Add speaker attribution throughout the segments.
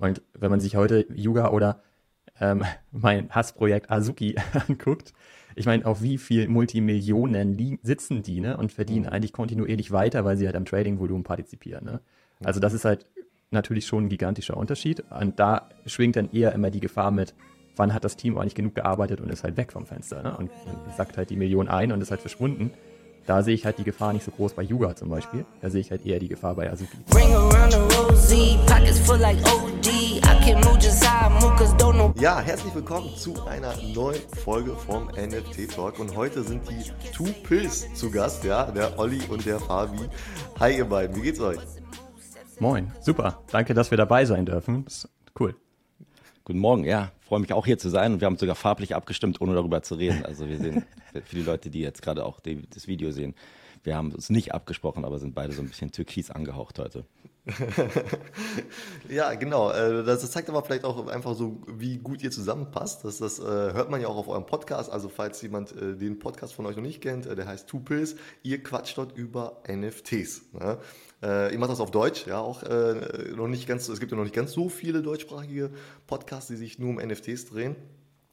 Speaker 1: Und wenn man sich heute Yuga oder ähm, mein Hassprojekt Azuki anguckt, ich meine, auf wie viel Multimillionen sitzen die ne? und verdienen mhm. eigentlich kontinuierlich weiter, weil sie halt am Trading-Volumen partizipieren. Ne? Also das ist halt natürlich schon ein gigantischer Unterschied. Und da schwingt dann eher immer die Gefahr mit, wann hat das Team eigentlich genug gearbeitet und ist halt weg vom Fenster. Ne? Und dann sackt halt die Million ein und ist halt verschwunden. Da sehe ich halt die Gefahr nicht so groß bei Yuga zum Beispiel. Da sehe ich halt eher die Gefahr bei Azuki.
Speaker 2: Ja, herzlich willkommen zu einer neuen Folge vom NFT Talk. Und heute sind die Two Pills zu Gast, ja, der Olli und der Fabi. Hi ihr beiden, wie geht's euch?
Speaker 1: Moin, super. Danke, dass wir dabei sein dürfen. Das ist cool.
Speaker 3: Guten Morgen, ja, freue mich auch hier zu sein und wir haben sogar farblich abgestimmt, ohne darüber zu reden. Also wir sehen, für die Leute, die jetzt gerade auch die, das Video sehen, wir haben uns nicht abgesprochen, aber sind beide so ein bisschen türkis angehaucht heute.
Speaker 2: ja, genau. Äh, das zeigt aber vielleicht auch einfach so, wie gut ihr zusammenpasst. Das, das äh, hört man ja auch auf eurem Podcast. Also falls jemand äh, den Podcast von euch noch nicht kennt, der heißt Two Pills. Ihr quatscht dort über NFTs. Äh, ich mache das auf Deutsch, ja, auch äh, noch nicht ganz, es gibt ja noch nicht ganz so viele deutschsprachige Podcasts, die sich nur um NFTs drehen.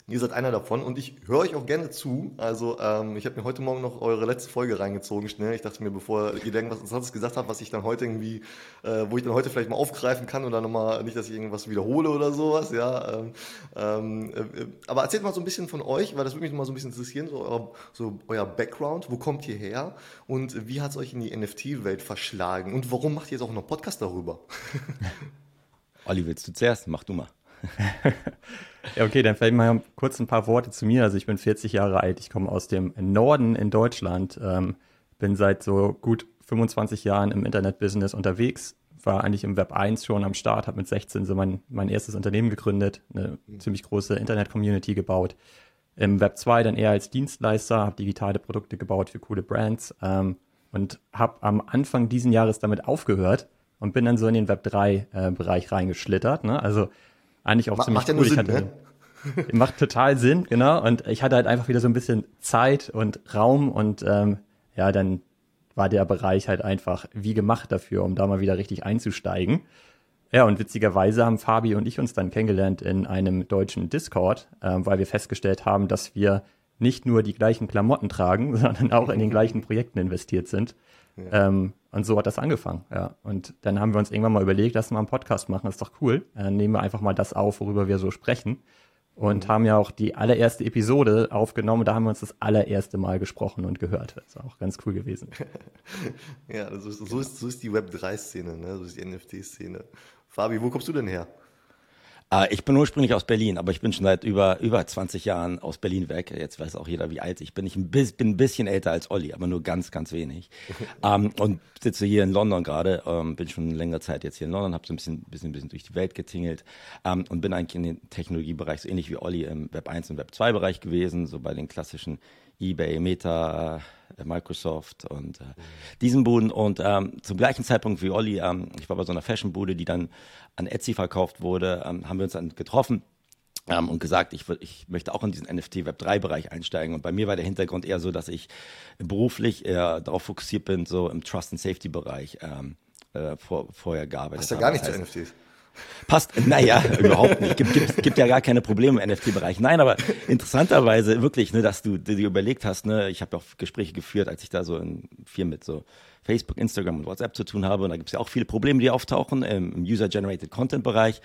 Speaker 2: Ihr seid einer davon und ich höre euch auch gerne zu. Also ähm, ich habe mir heute Morgen noch eure letzte Folge reingezogen, schnell. Ich dachte mir, bevor ihr irgendwas Interessantes gesagt habt, was ich dann heute irgendwie, äh, wo ich dann heute vielleicht mal aufgreifen kann oder nochmal, nicht, dass ich irgendwas wiederhole oder sowas, ja. Ähm, ähm, äh, aber erzählt mal so ein bisschen von euch, weil das würde mich mal so ein bisschen interessieren, so euer, so euer Background, wo kommt ihr her und wie hat es euch in die NFT-Welt verschlagen und warum macht ihr jetzt auch noch Podcast darüber?
Speaker 3: Olli, willst du zuerst? Mach du mal.
Speaker 1: ja, okay, dann vielleicht mal kurz ein paar Worte zu mir. Also ich bin 40 Jahre alt, ich komme aus dem Norden in Deutschland, ähm, bin seit so gut 25 Jahren im Internetbusiness unterwegs, war eigentlich im Web 1 schon am Start, habe mit 16 so mein, mein erstes Unternehmen gegründet, eine ziemlich große Internet-Community gebaut. Im Web 2 dann eher als Dienstleister, habe digitale Produkte gebaut für coole Brands ähm, und habe am Anfang diesen Jahres damit aufgehört und bin dann so in den Web 3-Bereich äh, reingeschlittert. Ne? Also eigentlich auch Ma ziemlich
Speaker 2: macht cool. Sinn, hatte,
Speaker 1: ne? macht total Sinn, genau. Und ich hatte halt einfach wieder so ein bisschen Zeit und Raum und ähm, ja, dann war der Bereich halt einfach wie gemacht dafür, um da mal wieder richtig einzusteigen. Ja, und witzigerweise haben Fabi und ich uns dann kennengelernt in einem deutschen Discord, ähm, weil wir festgestellt haben, dass wir nicht nur die gleichen Klamotten tragen, sondern auch in den gleichen Projekten investiert sind. Ja. Ähm, und so hat das angefangen, ja. Und dann haben wir uns irgendwann mal überlegt, lass mal einen Podcast machen, das ist doch cool. Dann nehmen wir einfach mal das auf, worüber wir so sprechen. Und mhm. haben ja auch die allererste Episode aufgenommen, da haben wir uns das allererste Mal gesprochen und gehört. Das ist auch ganz cool gewesen.
Speaker 2: ja, so ist, so ist, so ist die Web3-Szene, ne? so ist die NFT-Szene. Fabi, wo kommst du denn her?
Speaker 3: Äh, ich bin ursprünglich aus Berlin, aber ich bin schon seit über, über 20 Jahren aus Berlin weg. Jetzt weiß auch jeder, wie alt ich bin. Ich bin ein bisschen älter als Olli, aber nur ganz, ganz wenig. ähm, und sitze hier in London gerade, ähm, bin schon längere Zeit jetzt hier in London, habe so ein bisschen, bisschen, bisschen durch die Welt getingelt ähm, und bin eigentlich in den Technologiebereich so ähnlich wie Olli im Web 1 und Web 2 Bereich gewesen, so bei den klassischen eBay, Meta, äh, Microsoft und äh, diesen Buden. Und ähm, zum gleichen Zeitpunkt wie Olli, ähm, ich war bei so einer Fashion-Bude, die dann an Etsy verkauft wurde, ähm, haben wir uns dann getroffen. Ähm, und gesagt, ich, ich möchte auch in diesen NFT Web 3 Bereich einsteigen. Und bei mir war der Hintergrund eher so, dass ich beruflich eher darauf fokussiert bin, so im Trust and Safety Bereich ähm, äh, vor, vorher gearbeitet.
Speaker 2: Hast du gar nichts zu NFTs?
Speaker 3: Passt, naja, überhaupt nicht. Gibt, gibt, gibt ja gar keine Probleme im NFT-Bereich. Nein, aber interessanterweise wirklich, ne, dass du dir überlegt hast, ne, ich habe auch Gespräche geführt, als ich da so in, viel mit so Facebook, Instagram und WhatsApp zu tun habe. Und da gibt es ja auch viele Probleme, die auftauchen im User-Generated Content-Bereich.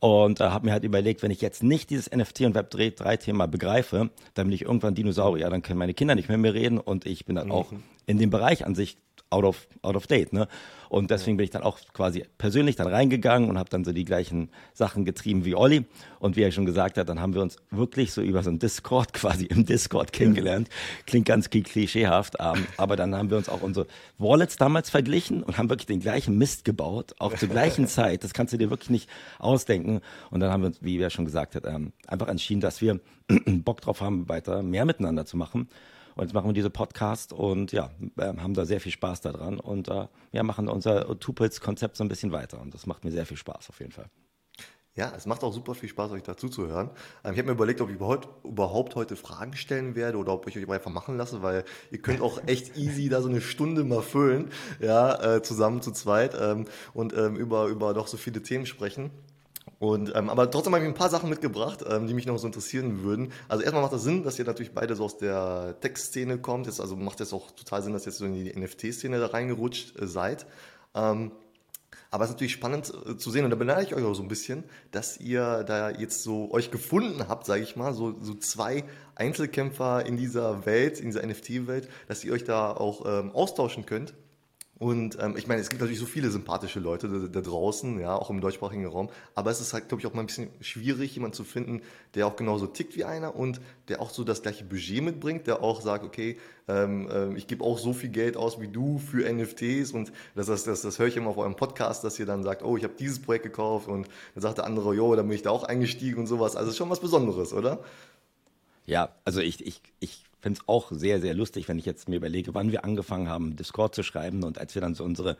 Speaker 3: Und äh, habe mir halt überlegt, wenn ich jetzt nicht dieses NFT und Web 3-Thema begreife, dann bin ich irgendwann Dinosaurier. Dann können meine Kinder nicht mehr, mehr reden und ich bin dann mhm. auch in dem Bereich an sich out of, out of date. Ne? Und deswegen bin ich dann auch quasi persönlich dann reingegangen und habe dann so die gleichen Sachen getrieben wie Olli. Und wie er schon gesagt hat, dann haben wir uns wirklich so über so ein Discord quasi im Discord kennengelernt. Klingt ganz klischeehaft, ähm, aber dann haben wir uns auch unsere Wallets damals verglichen und haben wirklich den gleichen Mist gebaut, auch zur gleichen Zeit. Das kannst du dir wirklich nicht ausdenken. Und dann haben wir uns, wie er schon gesagt hat, ähm, einfach entschieden, dass wir Bock drauf haben, weiter mehr miteinander zu machen. Und jetzt machen wir diese Podcast und ja, ähm, haben da sehr viel Spaß daran und äh, ja, machen unser Tupils-Konzept so ein bisschen weiter. Und das macht mir sehr viel Spaß auf jeden Fall.
Speaker 2: Ja, es macht auch super viel Spaß, euch dazu zu hören. Ähm, ich habe mir überlegt, ob ich überhaupt, überhaupt heute Fragen stellen werde oder ob ich euch einfach machen lasse, weil ihr könnt auch echt easy da so eine Stunde mal füllen, ja, äh, zusammen zu zweit ähm, und über, über doch so viele Themen sprechen. Und, ähm, aber trotzdem habe ich ein paar Sachen mitgebracht, ähm, die mich noch so interessieren würden. Also erstmal macht das Sinn, dass ihr natürlich beide so aus der Tech-Szene kommt. Jetzt, also macht es auch total Sinn, dass ihr jetzt so in die NFT-Szene da reingerutscht äh, seid. Ähm, aber es ist natürlich spannend äh, zu sehen, und da beneide ich euch auch so ein bisschen, dass ihr da jetzt so euch gefunden habt, sage ich mal, so, so zwei Einzelkämpfer in dieser Welt, in dieser NFT-Welt, dass ihr euch da auch ähm, austauschen könnt und ähm, ich meine, es gibt natürlich so viele sympathische Leute da, da, draußen, ja, auch im deutschsprachigen Raum. Aber es ist halt, glaube ich, auch mal ein bisschen schwierig, jemanden zu finden, der auch genauso tickt wie einer und der auch so das gleiche Budget mitbringt, der auch sagt, okay, ähm, äh, ich gebe auch so viel Geld aus wie du für NFTs und das, das, das, das höre ich immer auf eurem Podcast, dass ihr dann sagt, oh, ich habe dieses Projekt gekauft und dann sagt der andere, jo, da bin ich da auch eingestiegen und sowas. Also ist schon was Besonderes, oder?
Speaker 3: Ja, also ich, ich, ich finde es auch sehr, sehr lustig, wenn ich jetzt mir überlege, wann wir angefangen haben, Discord zu schreiben und als wir dann so unsere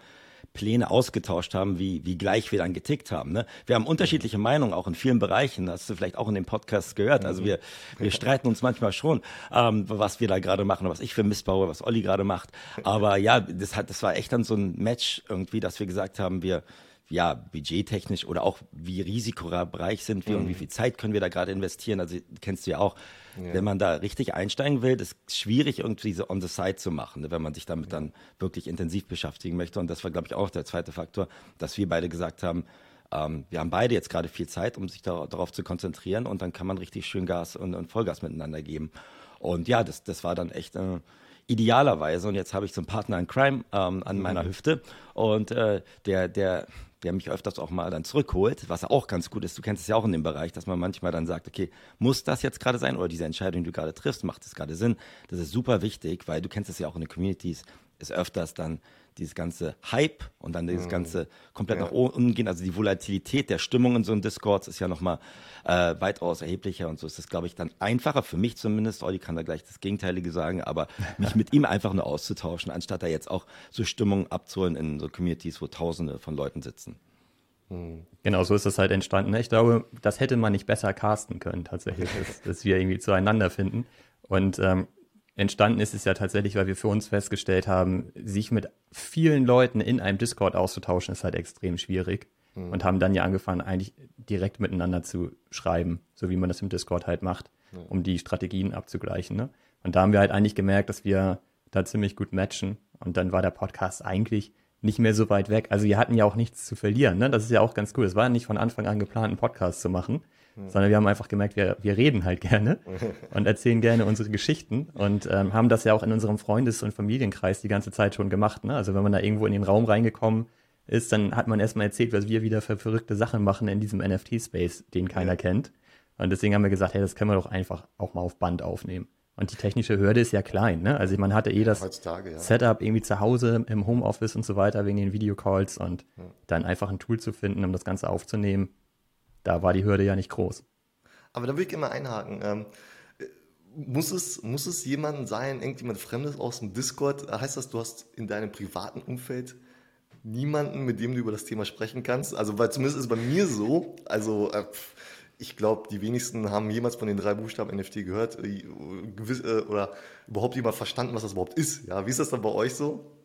Speaker 3: Pläne ausgetauscht haben, wie, wie gleich wir dann getickt haben. Ne? Wir haben unterschiedliche Meinungen auch in vielen Bereichen. Das hast du vielleicht auch in dem Podcast gehört. Also wir, wir streiten uns manchmal schon, ähm, was wir da gerade machen, was ich für Mist baue, was Olli gerade macht. Aber ja, das, hat, das war echt dann so ein Match irgendwie, dass wir gesagt haben, wir, ja, budgettechnisch oder auch wie risikoreich sind wir mhm. und wie viel Zeit können wir da gerade investieren. Also kennst du ja auch, ja. wenn man da richtig einsteigen will, ist schwierig irgendwie so on the side zu machen, ne, wenn man sich damit ja. dann wirklich intensiv beschäftigen möchte. Und das war, glaube ich, auch der zweite Faktor, dass wir beide gesagt haben, ähm, wir haben beide jetzt gerade viel Zeit, um sich da, darauf zu konzentrieren und dann kann man richtig schön Gas und, und Vollgas miteinander geben. Und ja, das, das war dann echt äh, idealerweise, und jetzt habe ich so einen Partner in Crime ähm, an mhm. meiner Hüfte und äh, der, der der mich öfters auch mal dann zurückholt, was auch ganz gut ist. Du kennst es ja auch in dem Bereich, dass man manchmal dann sagt, okay, muss das jetzt gerade sein oder diese Entscheidung, die du gerade triffst, macht es gerade Sinn? Das ist super wichtig, weil du kennst es ja auch in den Communities, ist öfters dann dieses ganze Hype und dann dieses mhm. ganze komplett ja. nach oben gehen. Also die Volatilität der Stimmung in so einem Discord ist ja nochmal äh, weitaus erheblicher und so ist es, glaube ich, dann einfacher, für mich zumindest, Olli kann da gleich das Gegenteilige sagen, aber mich mit ihm einfach nur auszutauschen, anstatt da jetzt auch so Stimmung abzuholen in so Communities, wo tausende von Leuten sitzen.
Speaker 1: Mhm. Genau, so ist das halt entstanden. Ich glaube, das hätte man nicht besser casten können, tatsächlich, dass, dass wir irgendwie zueinander finden. Und ähm, entstanden ist es ja tatsächlich, weil wir für uns festgestellt haben, sich mit vielen Leuten in einem Discord auszutauschen, ist halt extrem schwierig. Mhm. Und haben dann ja angefangen, eigentlich direkt miteinander zu schreiben, so wie man das im Discord halt macht, mhm. um die Strategien abzugleichen. Ne? Und da haben wir halt eigentlich gemerkt, dass wir da ziemlich gut matchen. Und dann war der Podcast eigentlich nicht mehr so weit weg. Also wir hatten ja auch nichts zu verlieren. Ne? Das ist ja auch ganz cool. Es war nicht von Anfang an geplant, einen Podcast zu machen sondern wir haben einfach gemerkt, wir, wir reden halt gerne und erzählen gerne unsere Geschichten und ähm, haben das ja auch in unserem Freundes- und Familienkreis die ganze Zeit schon gemacht. Ne? Also wenn man da irgendwo in den Raum reingekommen ist, dann hat man erstmal erzählt, was wir wieder für verrückte Sachen machen in diesem NFT-Space, den keiner ja. kennt. Und deswegen haben wir gesagt, hey, das können wir doch einfach auch mal auf Band aufnehmen. Und die technische Hürde ist ja klein, ne? Also man hatte eh das ja. Setup irgendwie zu Hause im Homeoffice und so weiter wegen den Videocalls und ja. dann einfach ein Tool zu finden, um das Ganze aufzunehmen, da war die Hürde ja nicht groß.
Speaker 2: Aber da will ich immer einhaken. Ähm, muss es, muss es jemand sein, irgendjemand Fremdes aus dem Discord? Heißt das, du hast in deinem privaten Umfeld niemanden, mit dem du über das Thema sprechen kannst? Also, weil zumindest ist es bei mir so, also äh, ich glaube, die wenigsten haben jemals von den drei Buchstaben NFT gehört äh, äh, oder überhaupt jemand verstanden, was das überhaupt ist. Ja, wie ist das dann bei euch so?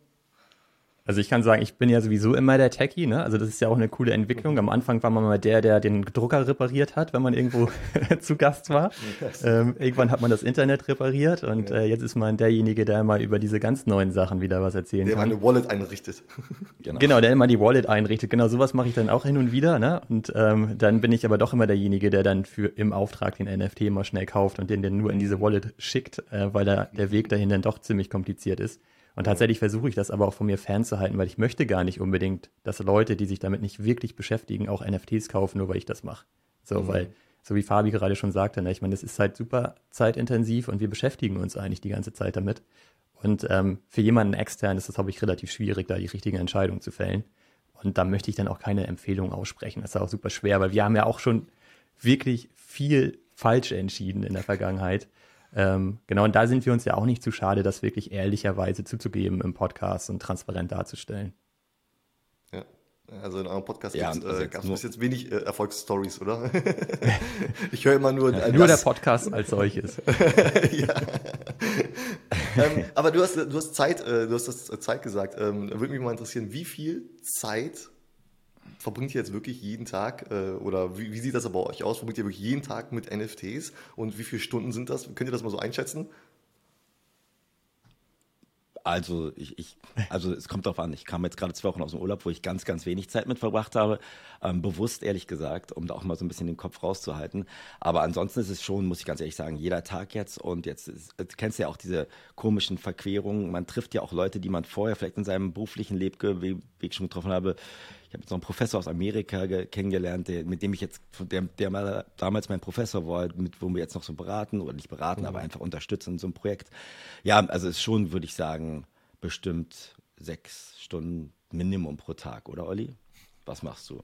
Speaker 1: Also ich kann sagen, ich bin ja sowieso immer der Techie, ne? Also das ist ja auch eine coole Entwicklung. Am Anfang war man mal der, der den Drucker repariert hat, wenn man irgendwo zu Gast war. Ähm, irgendwann hat man das Internet repariert und äh, jetzt ist man derjenige, der mal über diese ganz neuen Sachen wieder was erzählen
Speaker 2: der
Speaker 1: kann.
Speaker 2: Der mal eine Wallet einrichtet.
Speaker 1: genau. genau, der immer die Wallet einrichtet. Genau, sowas mache ich dann auch hin und wieder, ne? Und ähm, dann bin ich aber doch immer derjenige, der dann für im Auftrag den NFT immer schnell kauft und den dann nur in diese Wallet schickt, äh, weil da der Weg dahin dann doch ziemlich kompliziert ist. Und tatsächlich versuche ich das aber auch von mir fernzuhalten, weil ich möchte gar nicht unbedingt, dass Leute, die sich damit nicht wirklich beschäftigen, auch NFTs kaufen, nur weil ich das mache. So, mhm. weil, so wie Fabi gerade schon sagte, ne, ich meine, das ist halt super zeitintensiv und wir beschäftigen uns eigentlich die ganze Zeit damit. Und ähm, für jemanden extern ist das, glaube ich, relativ schwierig, da die richtigen Entscheidungen zu fällen. Und da möchte ich dann auch keine Empfehlung aussprechen. Das ist auch super schwer, weil wir haben ja auch schon wirklich viel falsch entschieden in der Vergangenheit. Ähm, genau, und da sind wir uns ja auch nicht zu schade, das wirklich ehrlicherweise zuzugeben im Podcast und transparent darzustellen.
Speaker 2: Ja, also in eurem Podcast ja, äh, gab es jetzt wenig äh, Erfolgsstories, oder? ich höre immer nur.
Speaker 1: Ja, nur der Podcast als solches. ja.
Speaker 2: ähm, aber du hast, du hast Zeit, äh, du hast das Zeit gesagt. Ähm, würde mich mal interessieren, wie viel Zeit verbringt ihr jetzt wirklich jeden Tag äh, oder wie, wie, sieht das bei euch aus? Verbringt ihr wirklich jeden Tag mit NFTs und wie viele Stunden sind das? Könnt ihr das mal so einschätzen?
Speaker 3: Also ich, ich, also es kommt darauf an. Ich kam jetzt gerade zwei Wochen aus dem Urlaub, wo ich ganz, ganz wenig Zeit mit verbracht habe. Ähm, bewusst, ehrlich gesagt, um da auch mal so ein bisschen den Kopf rauszuhalten. Aber ansonsten ist es schon, muss ich ganz ehrlich sagen, jeder Tag jetzt. Und jetzt ist, du kennst ja auch diese komischen Verquerungen. Man trifft ja auch Leute, die man vorher vielleicht in seinem beruflichen Lebeweg schon getroffen habe. Ich habe jetzt noch einen Professor aus Amerika kennengelernt, der, mit dem ich jetzt, der, der mal damals mein Professor war, mit wo wir jetzt noch so beraten oder nicht beraten, mhm. aber einfach unterstützen in so einem Projekt. Ja, also es ist schon, würde ich sagen, bestimmt sechs Stunden Minimum pro Tag, oder Olli? Was machst du?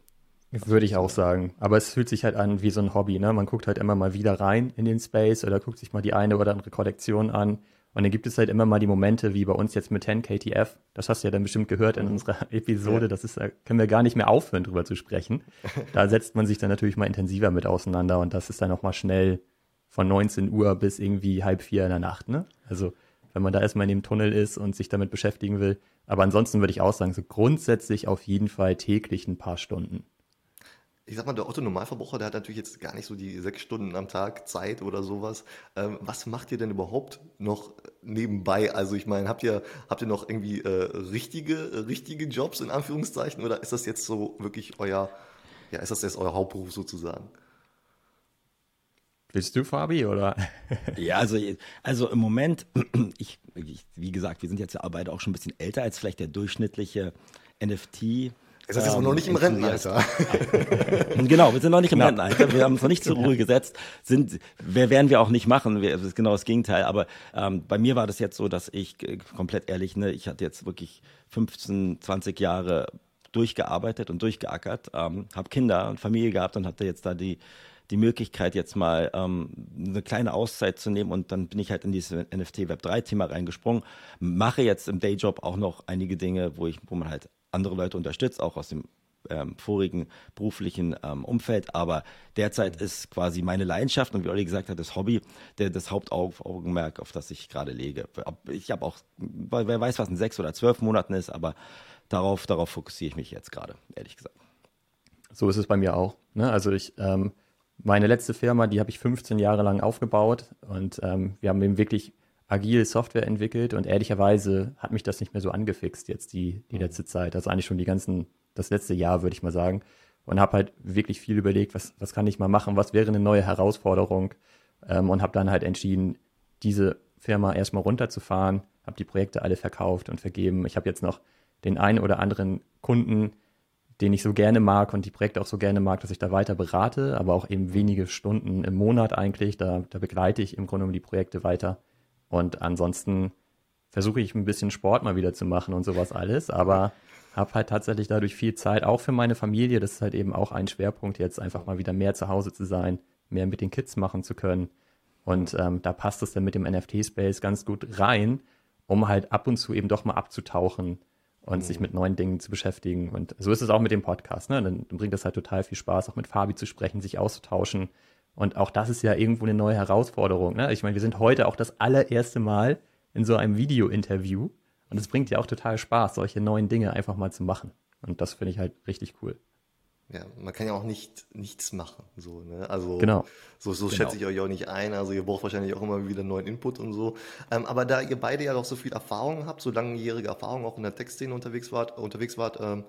Speaker 1: Würde ich auch sagen. Aber es fühlt sich halt an wie so ein Hobby. Ne? Man guckt halt immer mal wieder rein in den Space oder guckt sich mal die eine oder andere Kollektion an und dann gibt es halt immer mal die Momente, wie bei uns jetzt mit 10 KTF. Das hast du ja dann bestimmt gehört in mhm. unserer Episode. Das ist, da können wir gar nicht mehr aufhören, drüber zu sprechen. Da setzt man sich dann natürlich mal intensiver mit auseinander und das ist dann auch mal schnell von 19 Uhr bis irgendwie halb vier in der Nacht, ne? Also, wenn man da erstmal in dem Tunnel ist und sich damit beschäftigen will. Aber ansonsten würde ich auch sagen, so grundsätzlich auf jeden Fall täglich ein paar Stunden
Speaker 2: ich sag mal, der Otto Normalverbraucher, der hat natürlich jetzt gar nicht so die sechs Stunden am Tag Zeit oder sowas. Ähm, was macht ihr denn überhaupt noch nebenbei? Also ich meine, habt ihr, habt ihr noch irgendwie äh, richtige, richtige Jobs in Anführungszeichen oder ist das jetzt so wirklich euer, ja, ist das jetzt euer Hauptberuf sozusagen?
Speaker 1: Willst du, Fabi, oder?
Speaker 3: ja, also, also im Moment, ich, ich, wie gesagt, wir sind jetzt ja beide auch schon ein bisschen älter als vielleicht der durchschnittliche NFT-
Speaker 2: Ist das jetzt ähm, noch nicht im Rentenalter?
Speaker 3: genau, wir sind noch nicht im. Rentenalter. Wir haben uns noch nicht zur Ruhe gesetzt. Sind, wer werden wir auch nicht machen. Wir, das ist genau das Gegenteil. Aber ähm, bei mir war das jetzt so, dass ich komplett ehrlich, ne, ich hatte jetzt wirklich 15, 20 Jahre durchgearbeitet und durchgeackert, ähm, habe Kinder und Familie gehabt und hatte jetzt da die die Möglichkeit, jetzt mal ähm, eine kleine Auszeit zu nehmen und dann bin ich halt in dieses NFT Web 3 Thema reingesprungen. Mache jetzt im Dayjob auch noch einige Dinge, wo ich, wo man halt andere Leute unterstützt, auch aus dem ähm, vorigen beruflichen ähm, Umfeld. Aber derzeit ist quasi meine Leidenschaft und wie Olli gesagt hat, das Hobby, der, das Hauptaugenmerk, auf das ich gerade lege. Ich habe auch, wer weiß, was in sechs oder zwölf Monaten ist, aber darauf, darauf fokussiere ich mich jetzt gerade, ehrlich gesagt.
Speaker 1: So ist es bei mir auch. Ne? Also ich, ähm, meine letzte Firma, die habe ich 15 Jahre lang aufgebaut und ähm, wir haben eben wirklich agil Software entwickelt und ehrlicherweise hat mich das nicht mehr so angefixt jetzt die, die mhm. letzte Zeit. Also eigentlich schon die ganzen, das letzte Jahr, würde ich mal sagen. Und habe halt wirklich viel überlegt, was, was kann ich mal machen, was wäre eine neue Herausforderung ähm, und habe dann halt entschieden, diese Firma erstmal runterzufahren, habe die Projekte alle verkauft und vergeben. Ich habe jetzt noch den einen oder anderen Kunden, den ich so gerne mag und die Projekte auch so gerne mag, dass ich da weiter berate, aber auch eben wenige Stunden im Monat eigentlich. Da, da begleite ich im Grunde um die Projekte weiter. Und ansonsten versuche ich ein bisschen Sport mal wieder zu machen und sowas alles, aber habe halt tatsächlich dadurch viel Zeit, auch für meine Familie. Das ist halt eben auch ein Schwerpunkt, jetzt einfach mal wieder mehr zu Hause zu sein, mehr mit den Kids machen zu können. Und ähm, da passt es dann mit dem NFT-Space ganz gut rein, um halt ab und zu eben doch mal abzutauchen und mhm. sich mit neuen Dingen zu beschäftigen. Und so ist es auch mit dem Podcast. Ne? Dann, dann bringt das halt total viel Spaß, auch mit Fabi zu sprechen, sich auszutauschen und auch das ist ja irgendwo eine neue Herausforderung. Ne? Ich meine, wir sind heute auch das allererste Mal in so einem Video-Interview. Und es bringt ja auch total Spaß, solche neuen Dinge einfach mal zu machen. Und das finde ich halt richtig cool.
Speaker 2: Ja, man kann ja auch nicht nichts machen, so, ne? Also
Speaker 1: genau.
Speaker 2: so, so
Speaker 1: genau.
Speaker 2: schätze ich euch auch nicht ein. Also ihr braucht wahrscheinlich auch immer wieder neuen Input und so. Ähm, aber da ihr beide ja doch so viel Erfahrung habt, so langjährige Erfahrung auch in der Textszene unterwegs wart, unterwegs wart, ähm,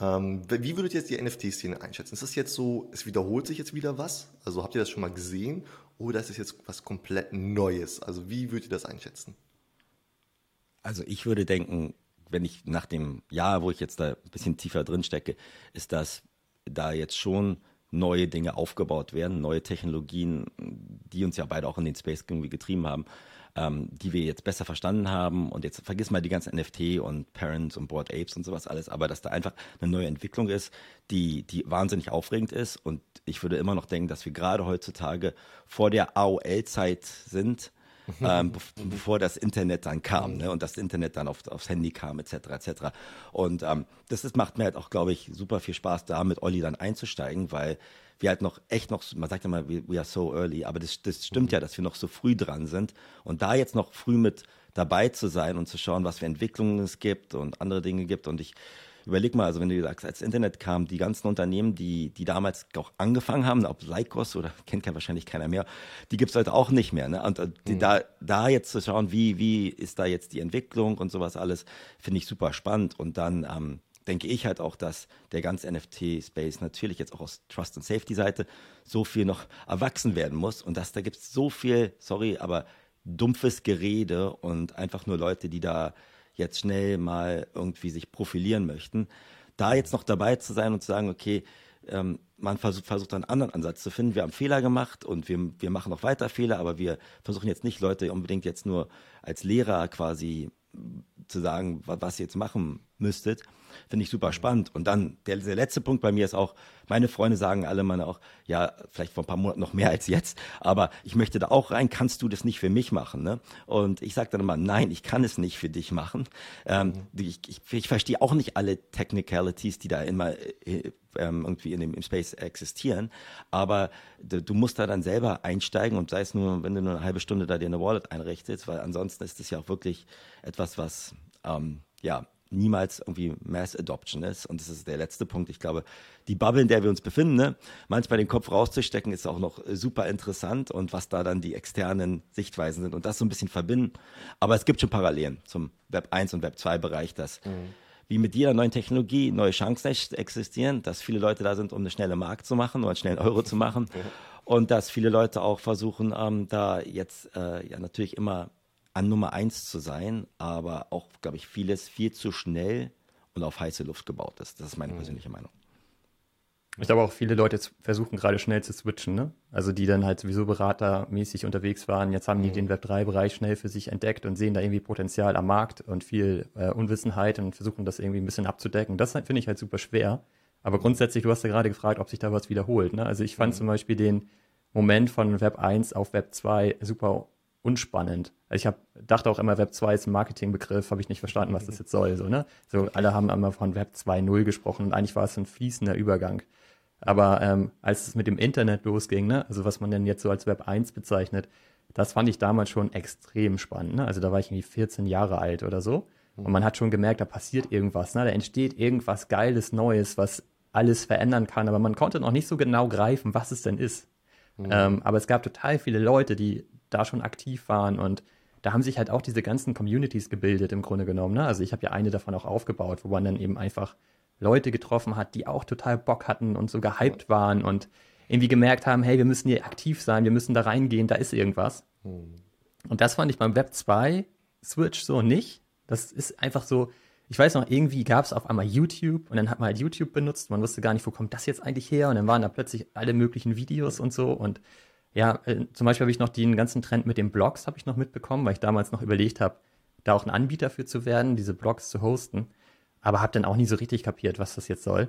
Speaker 2: ähm, wie würdet ihr jetzt die NFT-Szene einschätzen? Ist das jetzt so, es wiederholt sich jetzt wieder was? Also habt ihr das schon mal gesehen? Oder ist es jetzt was komplett Neues? Also wie würdet ihr das einschätzen?
Speaker 3: Also ich würde denken, wenn ich nach dem Jahr, wo ich jetzt da ein bisschen tiefer drin stecke, ist dass da jetzt schon neue Dinge aufgebaut werden, neue Technologien, die uns ja beide auch in den Space irgendwie getrieben haben ähm, die wir jetzt besser verstanden haben. Und jetzt vergiss mal die ganzen NFT und Parents und Board Apes und sowas alles, aber dass da einfach eine neue Entwicklung ist, die, die wahnsinnig aufregend ist. Und ich würde immer noch denken, dass wir gerade heutzutage vor der AOL-Zeit sind. ähm, bevor das Internet dann kam ne? und das Internet dann auf, aufs Handy kam, etc. etc. Und ähm, das ist, macht mir halt auch, glaube ich, super viel Spaß, da mit Olli dann einzusteigen, weil wir halt noch echt noch, man sagt ja mal, we, are so early, aber das, das stimmt mhm. ja, dass wir noch so früh dran sind. Und da jetzt noch früh mit dabei zu sein und zu schauen, was für Entwicklungen es gibt und andere Dinge gibt. Und ich, überleg mal, also wenn du sagst, als Internet kam, die ganzen Unternehmen, die, die damals auch angefangen haben, ob Lycos oder kennt ja wahrscheinlich keiner mehr, die gibt es heute auch nicht mehr. Ne? Und äh, die, mhm. da, da jetzt zu schauen, wie, wie ist da jetzt die Entwicklung und sowas alles, finde ich super spannend. Und dann ähm, denke ich halt auch, dass der ganze NFT-Space natürlich jetzt auch aus Trust and Safety-Seite so viel noch erwachsen werden muss und dass da gibt es so viel, sorry, aber dumpfes Gerede und einfach nur Leute, die da jetzt schnell mal irgendwie sich profilieren möchten. Da jetzt noch dabei zu sein und zu sagen, okay, ähm, man versucht, versucht einen anderen Ansatz zu finden. Wir haben Fehler gemacht und wir, wir machen noch weiter Fehler, aber wir versuchen jetzt nicht Leute unbedingt jetzt nur als Lehrer quasi zu sagen, was ihr jetzt machen müsstet, finde ich super spannend. Und dann der, der, letzte Punkt bei mir ist auch, meine Freunde sagen alle mal auch, ja, vielleicht vor ein paar Monaten noch mehr als jetzt, aber ich möchte da auch rein, kannst du das nicht für mich machen? Ne? Und ich sage dann immer, nein, ich kann es nicht für dich machen. Ähm, ich, ich, ich verstehe auch nicht alle Technicalities, die da immer äh, ähm, irgendwie in dem im Space existieren, aber du, du, musst da dann selber einsteigen und sei es nur, wenn du nur eine halbe Stunde da dir eine Wallet einrichtest, weil ansonsten ist das ja auch wirklich etwas, was ähm, ja niemals irgendwie Mass Adoption ist. Und das ist der letzte Punkt. Ich glaube, die Bubble, in der wir uns befinden, ne, manchmal den Kopf rauszustecken, ist auch noch super interessant und was da dann die externen Sichtweisen sind und das so ein bisschen verbinden. Aber es gibt schon Parallelen zum Web 1 und Web 2 Bereich, dass mhm. wie mit jeder neuen Technologie neue Chancen existieren, dass viele Leute da sind, um eine schnelle Markt zu machen oder einen schnellen Euro zu machen. Und dass viele Leute auch versuchen, ähm, da jetzt äh, ja natürlich immer an Nummer eins zu sein, aber auch, glaube ich, vieles viel zu schnell und auf heiße Luft gebaut ist. Das ist meine mhm. persönliche Meinung.
Speaker 1: Ich glaube auch viele Leute versuchen gerade schnell zu switchen, ne? Also die dann halt sowieso beratermäßig unterwegs waren. Jetzt haben die mhm. den Web3-Bereich schnell für sich entdeckt und sehen da irgendwie Potenzial am Markt und viel äh, Unwissenheit und versuchen das irgendwie ein bisschen abzudecken. Das finde ich halt super schwer. Aber grundsätzlich, du hast ja gerade gefragt, ob sich da was wiederholt. Ne? Also ich fand mhm. zum Beispiel den Moment von Web 1 auf Web 2 super unspannend. Also ich hab, dachte auch immer, Web 2 ist ein Marketingbegriff, habe ich nicht verstanden, was das jetzt soll. So, ne? so alle haben immer von Web 2.0 gesprochen und eigentlich war es ein fließender Übergang. Aber ähm, als es mit dem Internet losging, ne, also was man denn jetzt so als Web 1 bezeichnet, das fand ich damals schon extrem spannend. Ne? Also da war ich irgendwie 14 Jahre alt oder so. Und man hat schon gemerkt, da passiert irgendwas, ne? da entsteht irgendwas Geiles, Neues, was alles verändern kann, aber man konnte noch nicht so genau greifen, was es denn ist. Mhm. Ähm, aber es gab total viele Leute, die da schon aktiv waren und da haben sich halt auch diese ganzen Communities gebildet im Grunde genommen. Ne? Also ich habe ja eine davon auch aufgebaut, wo man dann eben einfach Leute getroffen hat, die auch total Bock hatten und so gehypt waren und irgendwie gemerkt haben, hey, wir müssen hier aktiv sein, wir müssen da reingehen, da ist irgendwas. Hm. Und das fand ich beim Web 2 Switch so nicht. Das ist einfach so, ich weiß noch, irgendwie gab es auf einmal YouTube und dann hat man halt YouTube benutzt. Man wusste gar nicht, wo kommt das jetzt eigentlich her? Und dann waren da plötzlich alle möglichen Videos und so. Und ja, äh, zum Beispiel habe ich noch den ganzen Trend mit den Blogs habe ich noch mitbekommen, weil ich damals noch überlegt habe, da auch ein Anbieter für zu werden, diese Blogs zu hosten. Aber habe dann auch nie so richtig kapiert, was das jetzt soll.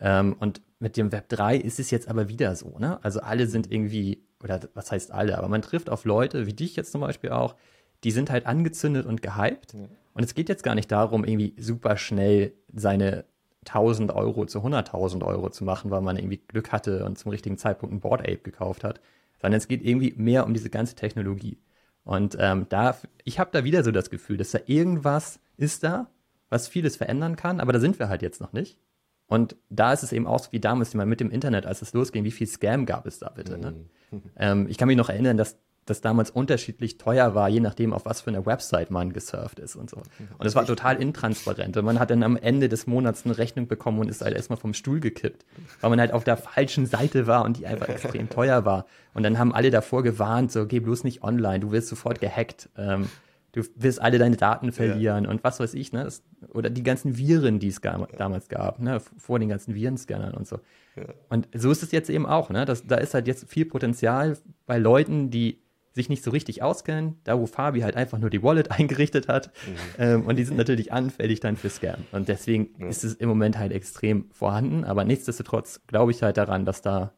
Speaker 1: Ähm, und mit dem Web 3 ist es jetzt aber wieder so, ne? Also alle sind irgendwie, oder was heißt alle, aber man trifft auf Leute, wie dich jetzt zum Beispiel auch, die sind halt angezündet und gehypt. Ja. Und es geht jetzt gar nicht darum, irgendwie super schnell seine 1000 Euro zu 100.000 Euro zu machen, weil man irgendwie Glück hatte und zum richtigen Zeitpunkt ein Board Ape gekauft hat, sondern es geht irgendwie mehr um diese ganze Technologie. Und ähm, da, ich habe da wieder so das Gefühl, dass da irgendwas ist da, was vieles verändern kann, aber da sind wir halt jetzt noch nicht. Und da ist es eben auch so wie damals mit dem Internet, als es losging, wie viel Scam gab es da bitte. Ne? Mhm. Ähm, ich kann mich noch erinnern, dass das damals unterschiedlich teuer war, je nachdem, auf was für eine Website man gesurft ist und so. Und es war total intransparent. Und man hat dann am Ende des Monats eine Rechnung bekommen und ist halt erstmal vom Stuhl gekippt, weil man halt auf der falschen Seite war und die einfach extrem teuer war. Und dann haben alle davor gewarnt, so, geh bloß nicht online, du wirst sofort gehackt. Ähm, du wirst alle deine Daten verlieren ja. und was weiß ich, ne? Das, oder die ganzen Viren, die es ga, damals gab, ne? Vor den ganzen Virenscannern und so. Ja. Und so ist es jetzt eben auch, ne? Das, da ist halt jetzt viel Potenzial bei Leuten, die sich nicht so richtig auskennen, da wo Fabi halt einfach nur die Wallet eingerichtet hat. Mhm. Ähm, und die sind natürlich anfällig dann für Scam. Und deswegen ja. ist es im Moment halt extrem vorhanden. Aber nichtsdestotrotz glaube ich halt daran, dass da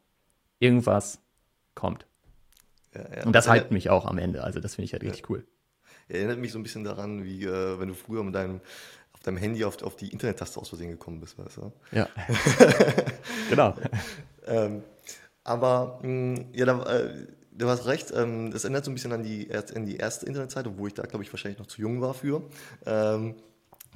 Speaker 1: irgendwas kommt. Ja, ja. Und das halten mich auch am Ende. Also das finde ich halt richtig cool.
Speaker 2: Erinnert mich so ein bisschen daran, wie äh, wenn du früher mit deinem auf deinem Handy auf, auf die Internet-Taste aus Versehen gekommen bist, weißt du?
Speaker 1: Ja. genau.
Speaker 2: ähm, aber mh, ja, da, äh, du hast recht, ähm, das erinnert so ein bisschen an die, an die erste Internetseite, wo ich da, glaube ich, wahrscheinlich noch zu jung war für. Ähm,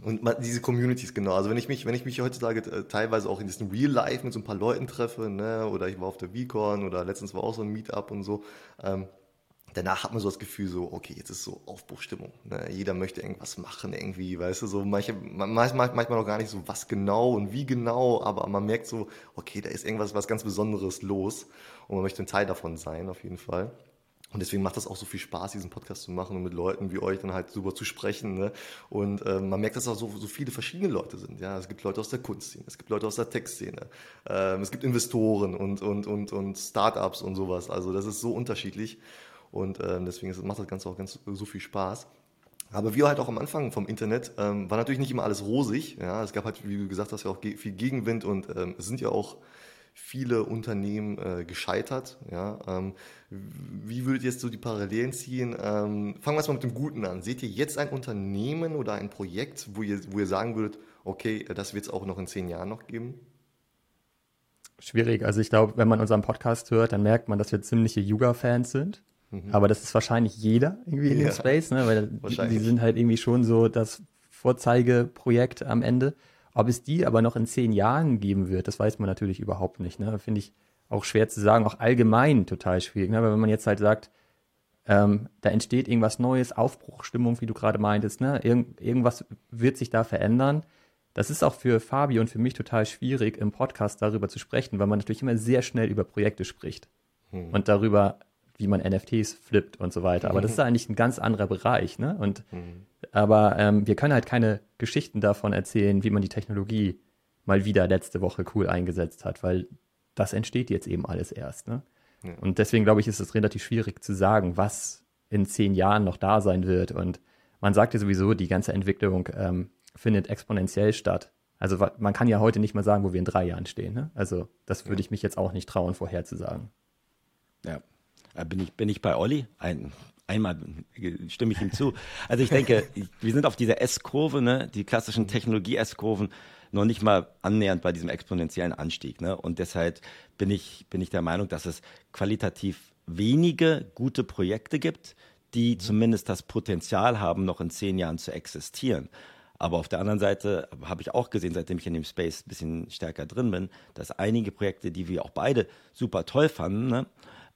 Speaker 2: Und diese Communities, genau. Also wenn ich mich, wenn ich mich heutzutage äh, teilweise auch in diesem Real Life mit so ein paar Leuten treffe, ne, oder ich war auf der VCon oder letztens war auch so ein Meetup und so, ähm, danach hat man so das Gefühl, so, okay, jetzt ist so Aufbruchstimmung. Ne? Jeder möchte irgendwas machen, irgendwie, weißt du, so manche, manchmal, manchmal noch gar nicht so, was genau und wie genau, aber man merkt so, okay, da ist irgendwas was ganz Besonderes los und man möchte ein Teil davon sein, auf jeden Fall. Und deswegen macht das auch so viel Spaß, diesen Podcast zu machen und mit Leuten wie euch dann halt drüber zu sprechen. Ne? Und äh, man merkt, dass auch so, so viele verschiedene Leute sind. Ja, es gibt Leute aus der Kunstszene, es gibt Leute aus der Textszene, ähm, es gibt Investoren und und und und Startups und sowas. Also das ist so unterschiedlich. Und äh, deswegen macht das Ganze auch ganz so viel Spaß. Aber wir halt auch am Anfang vom Internet ähm, war natürlich nicht immer alles rosig. Ja, es gab halt, wie du gesagt hast, ja auch viel Gegenwind und ähm, es sind ja auch viele Unternehmen äh, gescheitert. Ja, ähm, wie würdet ihr jetzt so die Parallelen ziehen? Ähm, fangen wir erstmal mit dem Guten an. Seht ihr jetzt ein Unternehmen oder ein Projekt, wo ihr, wo ihr sagen würdet, okay, das wird es auch noch in zehn Jahren noch geben?
Speaker 1: Schwierig. Also ich glaube, wenn man unseren Podcast hört, dann merkt man, dass wir ziemliche Yuga-Fans sind. Mhm. Aber das ist wahrscheinlich jeder irgendwie in ja. dem Space, ne? weil die, die, sind halt irgendwie schon so das Vorzeigeprojekt am Ende. Ob es die aber noch in zehn Jahren geben wird, das weiß man natürlich überhaupt nicht. Ne? Finde ich auch schwer zu sagen, auch allgemein total schwierig. Ne? Aber wenn man jetzt halt sagt, ähm, da entsteht irgendwas Neues, Aufbruchstimmung, wie du gerade meintest, ne? Irgend, irgendwas wird sich da verändern. Das ist auch für Fabi und für mich total schwierig, im Podcast darüber zu sprechen, weil man natürlich immer sehr schnell über Projekte spricht hm. und darüber, wie man NFTs flippt und so weiter. Aber das ist eigentlich ein ganz anderer Bereich. Ne? Und, mhm. Aber ähm, wir können halt keine Geschichten davon erzählen, wie man die Technologie mal wieder letzte Woche cool eingesetzt hat, weil das entsteht jetzt eben alles erst. Ne? Ja. Und deswegen glaube ich, ist es relativ schwierig zu sagen, was in zehn Jahren noch da sein wird. Und man sagt ja sowieso, die ganze Entwicklung ähm, findet exponentiell statt. Also man kann ja heute nicht mal sagen, wo wir in drei Jahren stehen. Ne? Also das würde ja. ich mich jetzt auch nicht trauen, vorherzusagen.
Speaker 3: Ja, äh, bin ich, bin ich bei Olli? Ein, einmal stimme ich ihm zu. Also ich denke, wir sind auf dieser S-Kurve, ne, die klassischen Technologie-S-Kurven, noch nicht mal annähernd bei diesem exponentiellen Anstieg. Ne? Und deshalb bin ich, bin ich der Meinung, dass es qualitativ wenige gute Projekte gibt, die mhm. zumindest das Potenzial haben, noch in zehn Jahren zu existieren. Aber auf der anderen Seite habe ich auch gesehen, seitdem ich in dem Space ein bisschen stärker drin bin, dass einige Projekte, die wir auch beide super toll fanden, ne,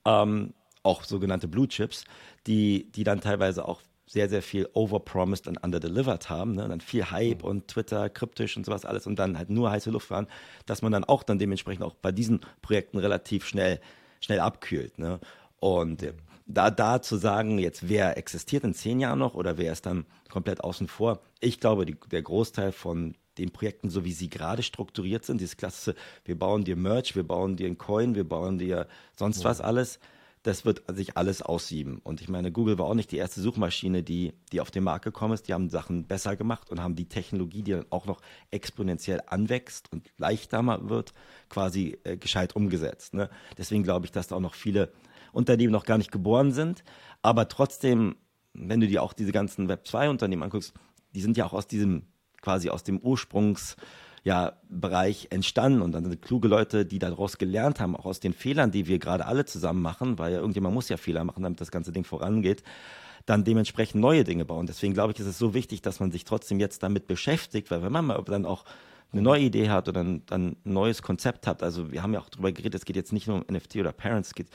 Speaker 3: ähm, auch sogenannte Blue Chips, die, die dann teilweise auch sehr, sehr viel overpromised und underdelivered haben. Ne? Und dann viel Hype mhm. und Twitter, kryptisch und sowas alles und dann halt nur heiße Luft waren, dass man dann auch dann dementsprechend auch bei diesen Projekten relativ schnell, schnell abkühlt. Ne? Und mhm. da, da zu sagen, jetzt wer existiert in zehn Jahren noch oder wer ist dann komplett außen vor, ich glaube, die, der Großteil von den Projekten, so wie sie gerade strukturiert sind, dieses klassische, wir bauen dir Merch, wir bauen dir einen Coin, wir bauen dir sonst ja. was alles, das wird sich alles aussieben. Und ich meine, Google war auch nicht die erste Suchmaschine, die, die auf den Markt gekommen ist. Die haben Sachen besser gemacht und haben die Technologie, die dann auch noch exponentiell anwächst und leichter wird, quasi äh, gescheit umgesetzt. Ne? Deswegen glaube ich, dass da auch noch viele Unternehmen noch gar nicht geboren sind. Aber trotzdem, wenn du dir auch diese ganzen Web2-Unternehmen anguckst, die sind ja auch aus diesem, quasi aus dem Ursprungs- ja, Bereich entstanden und dann sind kluge Leute, die daraus gelernt haben, auch aus den Fehlern, die wir gerade alle zusammen machen, weil ja irgendjemand muss ja Fehler machen, damit das ganze Ding vorangeht, dann dementsprechend neue Dinge bauen. Deswegen glaube ich, ist es so wichtig, dass man sich trotzdem jetzt damit beschäftigt, weil wenn man mal dann auch eine neue Idee hat oder ein, ein neues Konzept hat, also wir haben ja auch darüber geredet, es geht jetzt nicht nur um NFT oder Parents, es geht,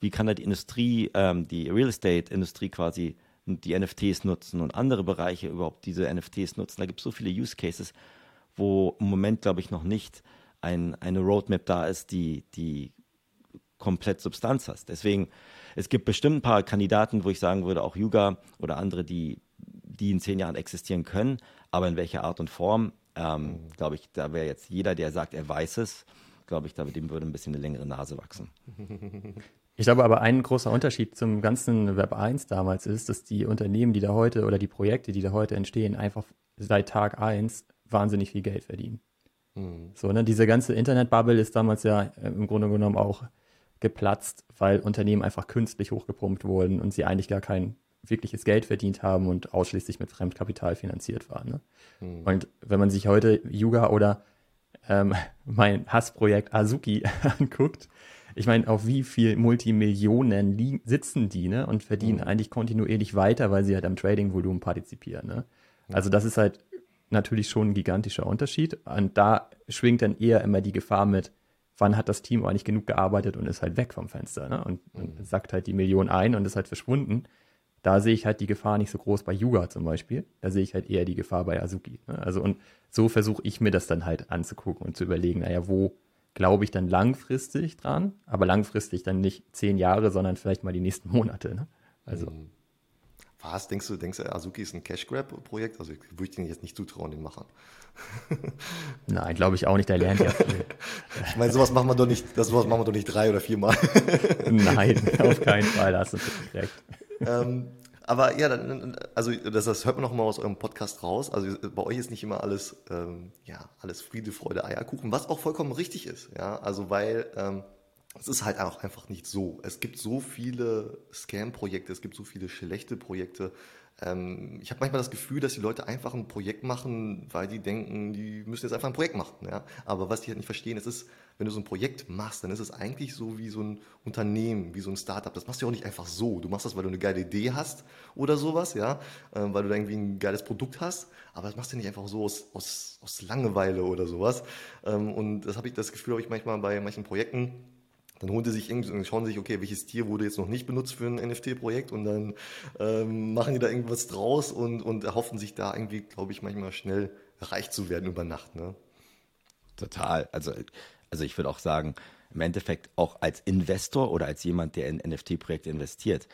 Speaker 3: wie kann da die Industrie, ähm, die Real Estate-Industrie quasi die NFTs nutzen und andere Bereiche überhaupt diese NFTs nutzen. Da gibt es so viele Use Cases wo im Moment, glaube ich, noch nicht ein, eine Roadmap da ist, die, die komplett Substanz hast. Deswegen, es gibt bestimmt ein paar Kandidaten, wo ich sagen würde, auch Yuga oder andere, die, die in zehn Jahren existieren können, aber in welcher Art und Form, ähm, glaube ich, da wäre jetzt jeder, der sagt, er weiß es, glaube ich, dem würde ein bisschen eine längere Nase wachsen.
Speaker 1: Ich glaube aber, ein großer Unterschied zum ganzen Web 1 damals ist, dass die Unternehmen, die da heute oder die Projekte, die da heute entstehen, einfach seit Tag 1 wahnsinnig viel Geld verdienen. Mhm. So, ne, diese ganze Internetbubble ist damals ja äh, im Grunde genommen auch geplatzt, weil Unternehmen einfach künstlich hochgepumpt wurden und sie eigentlich gar kein wirkliches Geld verdient haben und ausschließlich mit Fremdkapital finanziert waren. Ne? Mhm. Und wenn man sich heute Yuga oder ähm, mein Hassprojekt Azuki anguckt, ich meine, auf wie viel Multimillionen sitzen die ne, und verdienen mhm. eigentlich kontinuierlich weiter, weil sie halt am Trading-Volumen partizipieren. Ne? Also das ist halt natürlich schon ein gigantischer Unterschied. Und da schwingt dann eher immer die Gefahr mit, wann hat das Team eigentlich genug gearbeitet und ist halt weg vom Fenster, ne? Und, und mhm. sackt halt die Million ein und ist halt verschwunden. Da sehe ich halt die Gefahr nicht so groß bei Yuga zum Beispiel. Da sehe ich halt eher die Gefahr bei Azuki. Ne? Also und so versuche ich mir das dann halt anzugucken und zu überlegen, naja, wo glaube ich dann langfristig dran, aber langfristig dann nicht zehn Jahre, sondern vielleicht mal die nächsten Monate. Ne? Also. Mhm.
Speaker 2: Was, denkst du, denkst du, Azuki ist ein Cash Grab Projekt? Also würde ich den jetzt nicht zutrauen, den Machern.
Speaker 1: Nein, glaube ich auch nicht, der lernt ja viel.
Speaker 2: ich meine, sowas machen wir doch nicht, das sowas machen wir doch nicht drei oder viermal.
Speaker 1: Nein, auf keinen Fall, da hast du recht.
Speaker 2: Ähm, aber ja, also das, das, hört man noch mal aus eurem Podcast raus. Also bei euch ist nicht immer alles, ähm, ja, alles Friede, Freude, Eierkuchen, was auch vollkommen richtig ist. Ja, also weil ähm, es ist halt auch einfach nicht so. Es gibt so viele Scam-Projekte, es gibt so viele schlechte Projekte. Ähm, ich habe manchmal das Gefühl, dass die Leute einfach ein Projekt machen, weil die denken, die müssen jetzt einfach ein Projekt machen. Ja? Aber was die halt nicht verstehen, es ist, wenn du so ein Projekt machst, dann ist es eigentlich so wie so ein Unternehmen, wie so ein Startup. Das machst du ja auch nicht einfach so. Du machst das, weil du eine geile Idee hast oder sowas, ja, ähm, weil du da irgendwie ein geiles Produkt hast. Aber das machst du nicht einfach so aus, aus, aus Langeweile oder sowas. Ähm, und das habe ich das Gefühl, habe ich manchmal bei manchen Projekten dann holen sie sich irgendwie, schauen sich, okay, welches Tier wurde jetzt noch nicht benutzt für ein NFT-Projekt und dann ähm, machen die da irgendwas draus und, und erhoffen sich da irgendwie, glaube ich, manchmal schnell reich zu werden über Nacht. Ne?
Speaker 3: Total. Also, also ich würde auch sagen, im Endeffekt auch als Investor oder als jemand, der in NFT-Projekte investiert.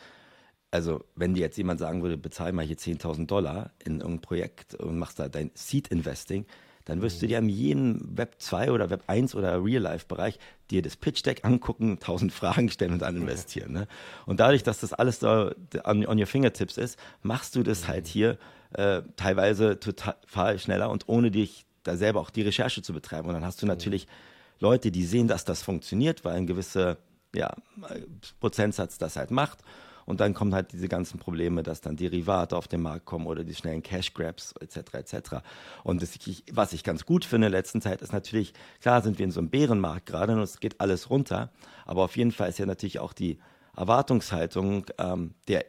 Speaker 3: Also, wenn dir jetzt jemand sagen würde, bezahl mal hier 10.000 Dollar in irgendein Projekt und machst da dein Seed-Investing, dann wirst du dir in jedem Web 2 oder Web 1 oder Real-Life-Bereich dir das Pitch-Deck angucken, tausend Fragen stellen und dann investieren. Ne? Und dadurch, dass das alles da on, on your fingertips ist, machst du das halt hier äh, teilweise total schneller und ohne dich da selber auch die Recherche zu betreiben. Und dann hast du natürlich Leute, die sehen, dass das funktioniert, weil ein gewisser ja, Prozentsatz das halt macht. Und dann kommen halt diese ganzen Probleme, dass dann Derivate auf den Markt kommen oder die schnellen Cash Grabs etc. etc. Und das, was ich ganz gut finde in der letzten Zeit ist natürlich, klar sind wir in so einem Bärenmarkt gerade und es geht alles runter, aber auf jeden Fall ist ja natürlich auch die Erwartungshaltung ähm, der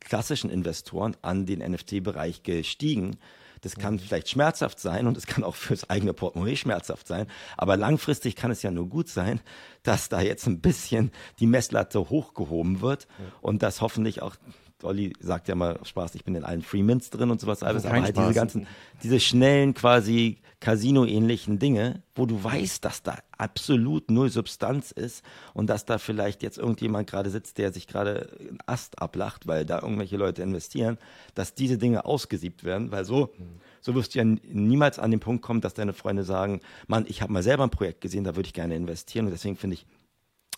Speaker 3: klassischen Investoren an den NFT-Bereich gestiegen. Das kann mhm. vielleicht schmerzhaft sein und es kann auch fürs eigene Portemonnaie schmerzhaft sein. Aber langfristig kann es ja nur gut sein, dass da jetzt ein bisschen die Messlatte hochgehoben wird und dass hoffentlich auch Olli sagt ja mal Spaß, ich bin in allen Freemans drin und sowas alles, aber halt diese ganzen, diese schnellen quasi Casino-ähnlichen Dinge, wo du weißt, dass da absolut null Substanz ist und dass da vielleicht jetzt irgendjemand gerade sitzt, der sich gerade einen Ast ablacht, weil da irgendwelche Leute investieren, dass diese Dinge ausgesiebt werden, weil so, so wirst du ja niemals an den Punkt kommen, dass deine Freunde sagen, Mann, ich habe mal selber ein Projekt gesehen, da würde ich gerne investieren und deswegen finde ich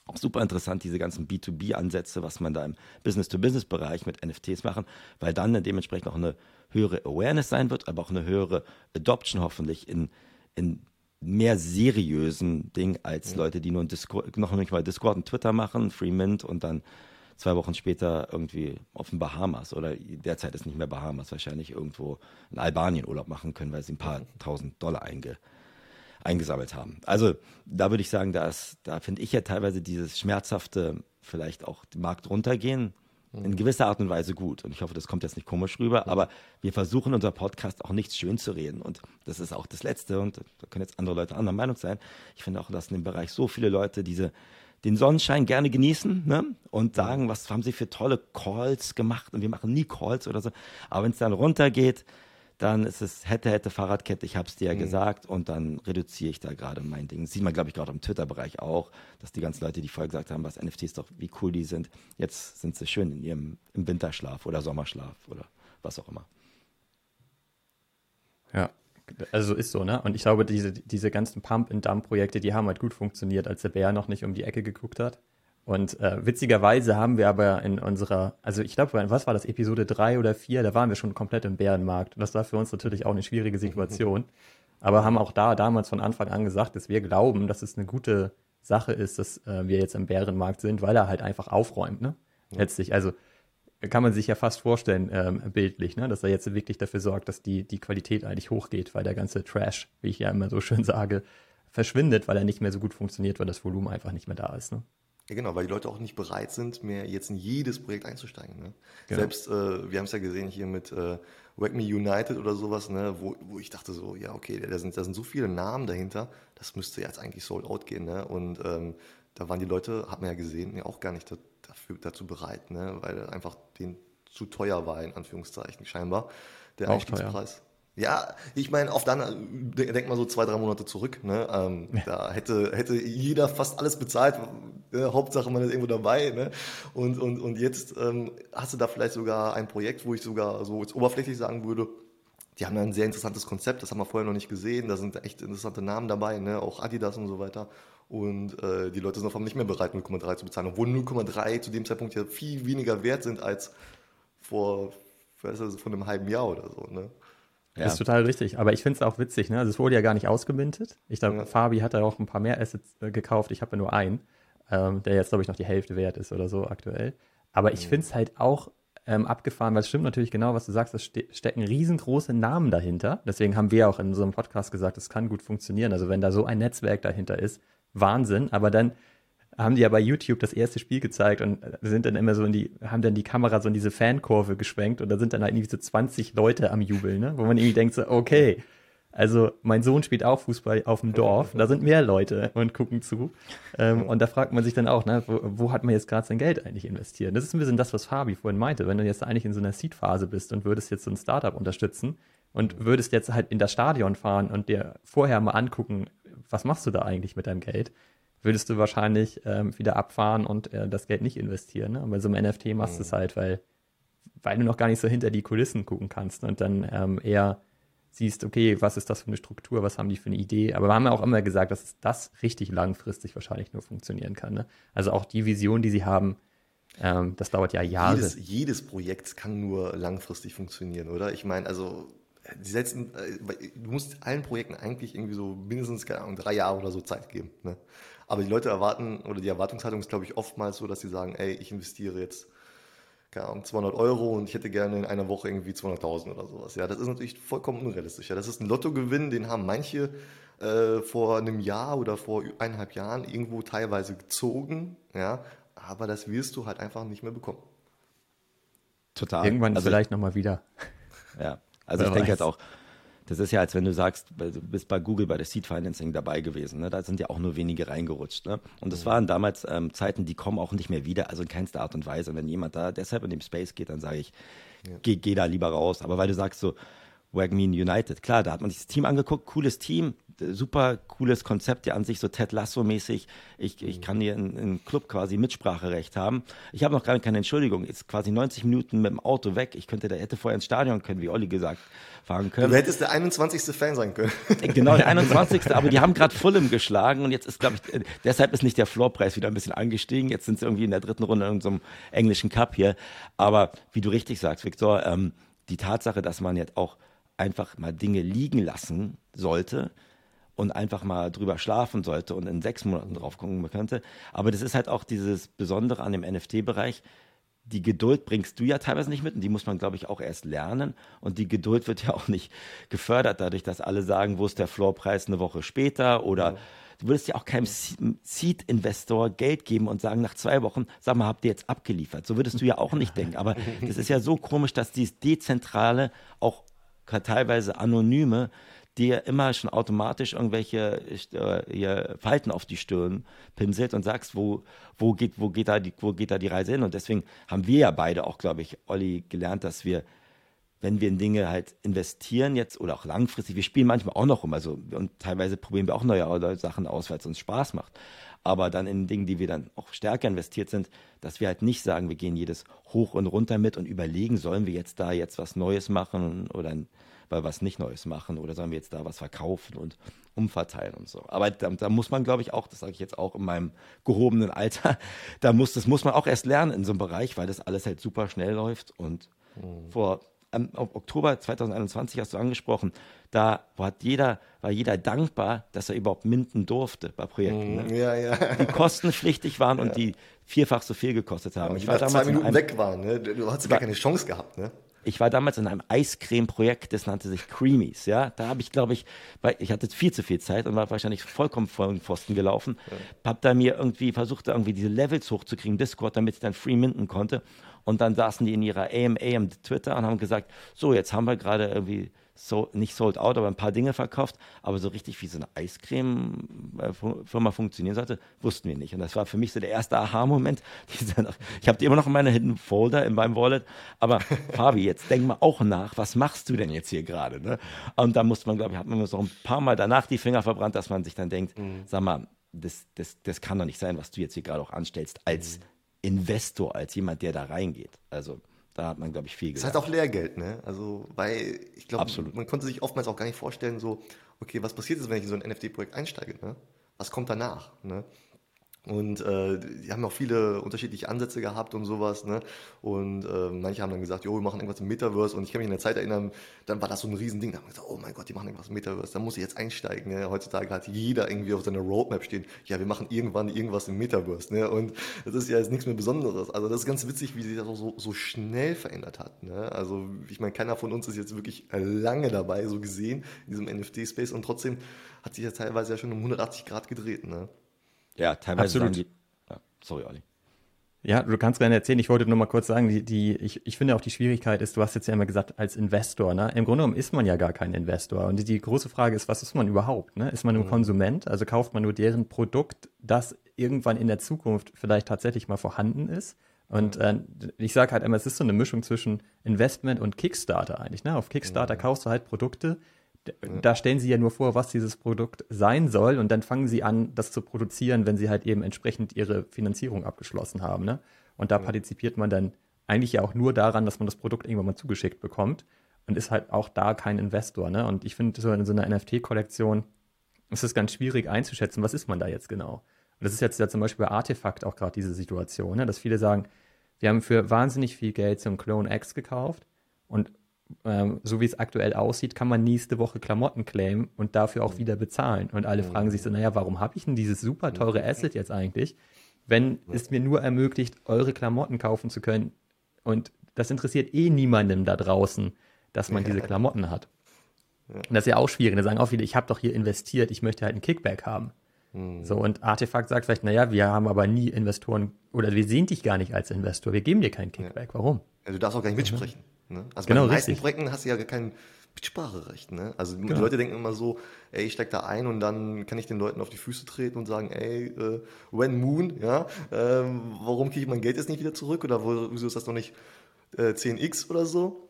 Speaker 3: auch super interessant, diese ganzen B2B-Ansätze, was man da im Business-to-Business-Bereich mit NFTs machen, weil dann dementsprechend auch eine höhere Awareness sein wird, aber auch eine höhere Adoption hoffentlich in, in mehr seriösen Ding als ja. Leute, die nur Discord, noch nicht mal Discord und Twitter machen, Freemint und dann zwei Wochen später irgendwie auf den Bahamas oder derzeit ist nicht mehr Bahamas, wahrscheinlich irgendwo in Albanien Urlaub machen können, weil sie ein paar tausend Dollar einge, eingesammelt haben. Also da würde ich sagen, dass, da finde ich ja teilweise dieses schmerzhafte, vielleicht auch Markt runtergehen, in gewisser Art und Weise gut. Und ich hoffe, das kommt jetzt nicht komisch rüber, aber wir versuchen unser Podcast auch nichts schön zu reden. Und das ist auch das Letzte. Und da können jetzt andere Leute anderer Meinung sein. Ich finde auch, dass in dem Bereich so viele Leute diese, den Sonnenschein gerne genießen ne? und sagen, was haben sie für tolle Calls gemacht. Und wir machen nie Calls oder so. Aber wenn es dann runtergeht, dann ist es hätte, hätte Fahrradkette, ich habe es dir ja mhm. gesagt und dann reduziere ich da gerade mein Ding. Das sieht man, glaube ich, gerade im Twitter-Bereich auch, dass die ganzen Leute, die vorher gesagt haben, was NFTs doch, wie cool die sind, jetzt sind sie schön in ihrem im Winterschlaf oder Sommerschlaf oder was auch immer.
Speaker 1: Ja, also ist so, ne? Und ich glaube, diese, diese ganzen Pump-and-Dump-Projekte, die haben halt gut funktioniert, als der Bär noch nicht um die Ecke geguckt hat. Und äh, witzigerweise haben wir aber in unserer, also ich glaube, was war das, Episode 3 oder 4, da waren wir schon komplett im Bärenmarkt. Und das war für uns natürlich auch eine schwierige Situation. aber haben auch da damals von Anfang an gesagt, dass wir glauben, dass es eine gute Sache ist, dass äh, wir jetzt im Bärenmarkt sind, weil er halt einfach aufräumt, ne? Ja. Letztlich. Also kann man sich ja fast vorstellen, ähm, bildlich, ne? dass er jetzt wirklich dafür sorgt, dass die, die Qualität eigentlich hochgeht, weil der ganze Trash, wie ich ja immer so schön sage, verschwindet, weil er nicht mehr so gut funktioniert, weil das Volumen einfach nicht mehr da ist. Ne?
Speaker 2: Ja, genau, weil die Leute auch nicht bereit sind, mehr jetzt in jedes Projekt einzusteigen. Ne? Genau. Selbst, äh, wir haben es ja gesehen hier mit äh, Wake Me United oder sowas, ne? wo, wo ich dachte so, ja, okay, da sind, da sind so viele Namen dahinter, das müsste jetzt eigentlich sold out gehen. Ne? Und ähm, da waren die Leute, hat man ja gesehen, ja auch gar nicht dafür, dazu bereit, ne? weil einfach den zu teuer war, in Anführungszeichen scheinbar, der
Speaker 1: auch
Speaker 2: Einstiegspreis.
Speaker 1: Teuer.
Speaker 2: Ja, ich meine, auf dann denk mal so zwei, drei Monate zurück. Ne? Ähm, ja. Da hätte, hätte jeder fast alles bezahlt. Ne? Hauptsache, man ist irgendwo dabei. Ne? Und, und, und jetzt ähm, hast du da vielleicht sogar ein Projekt, wo ich sogar so jetzt oberflächlich sagen würde, die haben ein sehr interessantes Konzept, das haben wir vorher noch nicht gesehen. Da sind echt interessante Namen dabei, ne? auch Adidas und so weiter. Und äh, die Leute sind auf einmal nicht mehr bereit, 0,3 zu bezahlen, obwohl 0,3 zu dem Zeitpunkt ja viel weniger wert sind als vor, vor einem halben Jahr oder so. Ne?
Speaker 1: Ja. Das ist total richtig. Aber ich finde es auch witzig, ne? Also es wurde ja gar nicht ausgemintet. Ich glaube, ja. Fabi hat da auch ein paar mehr Assets äh, gekauft. Ich habe ja nur einen, ähm, der jetzt, glaube ich, noch die Hälfte wert ist oder so aktuell. Aber ich finde es halt auch ähm, abgefahren, weil es stimmt natürlich genau, was du sagst, es ste stecken riesengroße Namen dahinter. Deswegen haben wir auch in so einem Podcast gesagt, es kann gut funktionieren. Also wenn da so ein Netzwerk dahinter ist, Wahnsinn. Aber dann haben die ja bei YouTube das erste Spiel gezeigt und sind dann immer so in die, haben dann die Kamera so in diese Fankurve geschwenkt und da sind dann halt irgendwie so 20 Leute am Jubeln, ne? Wo man irgendwie denkt so, okay, also mein Sohn spielt auch Fußball auf dem Dorf, da sind mehr Leute und gucken zu. Ähm, und da fragt man sich dann auch, ne, wo, wo hat man jetzt gerade sein Geld eigentlich investiert? Das ist ein bisschen das, was Fabi vorhin meinte. Wenn du jetzt eigentlich in so einer Seed-Phase bist und würdest jetzt so ein Startup unterstützen und würdest jetzt halt in das Stadion fahren und dir vorher mal angucken, was machst du da eigentlich mit deinem Geld? Würdest du wahrscheinlich ähm, wieder abfahren und äh, das Geld nicht investieren. Ne? Und bei so einem NFT machst du mhm. es halt, weil, weil du noch gar nicht so hinter die Kulissen gucken kannst und dann ähm, eher siehst, okay, was ist das für eine Struktur, was haben die für eine Idee. Aber wir haben ja auch immer gesagt, dass das richtig langfristig wahrscheinlich nur funktionieren kann. Ne? Also auch die Vision, die sie haben, ähm, das dauert ja Jahre.
Speaker 2: Jedes, jedes Projekt kann nur langfristig funktionieren, oder? Ich meine, also die setzen, äh, du musst allen Projekten eigentlich irgendwie so mindestens, keine Ahnung, drei Jahre oder so Zeit geben. Ne? Aber die Leute erwarten, oder die Erwartungshaltung ist, glaube ich, oftmals so, dass sie sagen, ey, ich investiere jetzt, keine Ahnung, 200 Euro und ich hätte gerne in einer Woche irgendwie 200.000 oder sowas. Ja, das ist natürlich vollkommen unrealistisch. Ja, das ist ein Lottogewinn, den haben manche äh, vor einem Jahr oder vor eineinhalb Jahren irgendwo teilweise gezogen, ja, aber das wirst du halt einfach nicht mehr bekommen.
Speaker 1: Total. Irgendwann also, vielleicht nochmal wieder.
Speaker 3: Ja, also Wer ich denke jetzt auch, das ist ja, als wenn du sagst, du bist bei Google bei der Seed Financing dabei gewesen. Ne? Da sind ja auch nur wenige reingerutscht. Ne? Und das mhm. waren damals ähm, Zeiten, die kommen auch nicht mehr wieder, also in keinster Art und Weise. Und wenn jemand da deshalb in dem Space geht, dann sage ich, ja. geh, geh da lieber raus. Aber weil du sagst so, Wagmean United, klar, da hat man sich das Team angeguckt, cooles Team, super cooles Konzept, ja an sich so Ted Lasso-mäßig. Ich, ich kann hier im Club quasi Mitspracherecht haben. Ich habe noch gar keine Entschuldigung. Ist quasi 90 Minuten mit dem Auto weg. Ich könnte, da hätte vorher ins Stadion können, wie Olli gesagt, fahren können.
Speaker 2: Du hättest der 21. Fan sein können.
Speaker 3: Genau, der 21. aber die haben gerade Fulham geschlagen und jetzt ist, glaube ich, deshalb ist nicht der Floorpreis wieder ein bisschen angestiegen. Jetzt sind sie irgendwie in der dritten Runde in so einem englischen Cup hier. Aber wie du richtig sagst, Victor, ähm, die Tatsache, dass man jetzt auch einfach mal Dinge liegen lassen sollte, und einfach mal drüber schlafen sollte und in sechs Monaten drauf gucken könnte. Aber das ist halt auch dieses Besondere an dem NFT-Bereich. Die Geduld bringst du ja teilweise nicht mit und die muss man, glaube ich, auch erst lernen. Und die Geduld wird ja auch nicht gefördert dadurch, dass alle sagen, wo ist der Floorpreis eine Woche später oder ja. Du würdest ja auch keinem Seed-Investor Geld geben und sagen, nach zwei Wochen, sag mal, habt ihr jetzt abgeliefert? So würdest du ja auch nicht denken. Aber das ist ja so komisch, dass dieses Dezentrale, auch teilweise Anonyme, dir immer schon automatisch irgendwelche äh, Falten auf die Stirn pinselt und sagst, wo, wo, geht, wo, geht da die, wo geht da die Reise hin? Und deswegen haben wir ja beide auch, glaube ich, Olli, gelernt, dass wir, wenn wir in Dinge halt investieren jetzt oder auch langfristig, wir spielen manchmal auch noch rum, also und teilweise probieren wir auch neue Sachen aus, weil es uns Spaß macht. Aber dann in Dingen, die wir dann auch stärker investiert sind, dass wir halt nicht sagen, wir gehen jedes hoch und runter mit und überlegen, sollen wir jetzt da jetzt was Neues machen oder weil was nicht Neues machen oder sollen wir jetzt da was verkaufen und umverteilen und so. Aber da, da muss man, glaube ich, auch, das sage ich jetzt auch in meinem gehobenen Alter, da muss, das muss man auch erst lernen in so einem Bereich, weil das alles halt super schnell läuft und mhm. vor im Oktober 2021 hast du angesprochen, da war jeder, war jeder dankbar, dass er überhaupt minden durfte bei Projekten. Ne?
Speaker 2: Mhm. Ja, ja.
Speaker 3: Die kostenpflichtig waren und die vierfach so viel gekostet haben.
Speaker 2: Ja, ich war damals zwei Minuten weg waren, ne? du hast ja. gar keine Chance gehabt. Ne?
Speaker 3: Ich war damals in einem Eiscreme-Projekt, das nannte sich Creamies, ja. Da habe ich, glaube ich, weil ich hatte viel zu viel Zeit und war wahrscheinlich vollkommen vor den Pfosten gelaufen. Ja. Hab da mir irgendwie versucht, irgendwie diese Levels hochzukriegen, Discord, damit ich dann free minden konnte. Und dann saßen die in ihrer AMA am Twitter und haben gesagt, so, jetzt haben wir gerade irgendwie so, nicht sold out, aber ein paar Dinge verkauft. Aber so richtig, wie so eine Eiscreme-Firma funktionieren sollte, wussten wir nicht. Und das war für mich so der erste Aha-Moment. Ich habe die immer noch in meiner Hidden Folder in meinem Wallet. Aber Fabi, jetzt denk mal auch nach, was machst du denn jetzt hier gerade? Ne? Und da musste man, glaube ich, hat man so ein paar Mal danach die Finger verbrannt, dass man sich dann denkt, mhm. sag mal, das, das, das kann doch nicht sein, was du jetzt hier gerade auch anstellst als mhm. Investor, als jemand, der da reingeht. Also da hat man, glaube ich, viel
Speaker 2: gesagt. Das ist halt auch Lehrgeld, ne? Also, weil ich glaube, man konnte sich oftmals auch gar nicht vorstellen, so, okay, was passiert jetzt, wenn ich in so ein NFT-Projekt einsteige, ne? Was kommt danach, ne? Und äh, die haben auch viele unterschiedliche Ansätze gehabt und sowas. Ne? Und äh, manche haben dann gesagt, jo, wir machen irgendwas im Metaverse. Und ich kann mich in der Zeit erinnern, dann war das so ein Riesending. Da haben wir gesagt, oh mein Gott, die machen irgendwas im Metaverse. Da muss ich jetzt einsteigen. Ne? Heutzutage hat jeder irgendwie auf seiner Roadmap stehen, ja, wir machen irgendwann irgendwas im Metaverse. Ne? Und das ist ja jetzt nichts mehr Besonderes. Also das ist ganz witzig, wie sich das auch so, so schnell verändert hat. Ne? Also ich meine, keiner von uns ist jetzt wirklich lange dabei, so gesehen, in diesem NFT-Space. Und trotzdem hat sich ja teilweise ja schon um 180 Grad gedreht. Ne?
Speaker 3: Ja, teilweise Absolut. Die, ja, sorry, Olli.
Speaker 1: Ja, du kannst gerne erzählen. Ich wollte nur mal kurz sagen, die, die, ich, ich finde auch die Schwierigkeit ist, du hast jetzt ja immer gesagt, als Investor, ne? Im Grunde genommen ist man ja gar kein Investor. Und die, die große Frage ist, was ist man überhaupt? Ne? Ist man ein mhm. Konsument? Also kauft man nur deren Produkt, das irgendwann in der Zukunft vielleicht tatsächlich mal vorhanden ist? Und äh, ich sage halt immer, es ist so eine Mischung zwischen Investment und Kickstarter eigentlich. Ne? Auf Kickstarter mhm. kaufst du halt Produkte, da stellen sie ja nur vor, was dieses Produkt sein soll und dann fangen sie an, das zu produzieren, wenn sie halt eben entsprechend ihre Finanzierung abgeschlossen haben. Ne? Und da partizipiert man dann eigentlich ja auch nur daran, dass man das Produkt irgendwann mal zugeschickt bekommt und ist halt auch da kein Investor. Ne? Und ich finde, so in so einer NFT-Kollektion ist es ganz schwierig einzuschätzen, was ist man da jetzt genau. Und das ist jetzt ja zum Beispiel bei Artefakt auch gerade diese Situation, ne? dass viele sagen, wir haben für wahnsinnig viel Geld so einen Clone X gekauft und ähm, so wie es aktuell aussieht, kann man nächste Woche Klamotten claimen und dafür auch mhm. wieder bezahlen. Und alle fragen sich so, naja, warum habe ich denn dieses super teure Asset jetzt eigentlich, wenn es mir nur ermöglicht, eure Klamotten kaufen zu können? Und das interessiert eh niemandem da draußen, dass man diese Klamotten hat. Und das ist ja auch schwierig. Da sagen auch viele, ich habe doch hier investiert, ich möchte halt einen Kickback haben. Mhm. So, und Artefakt sagt vielleicht, naja, wir haben aber nie Investoren, oder wir sehen dich gar nicht als Investor, wir geben dir keinen Kickback. Warum?
Speaker 2: Ja, du darfst auch gar nicht mitsprechen. Ne? Also genau, bei den meisten richtig. Projekten hast du ja kein Mitspracherecht. Ne? Also genau. die Leute denken immer so, ey, ich steig da ein und dann kann ich den Leuten auf die Füße treten und sagen, ey, äh, when moon, ja, ähm, warum kriege ich mein Geld jetzt nicht wieder zurück oder wieso ist das noch nicht äh, 10x oder so?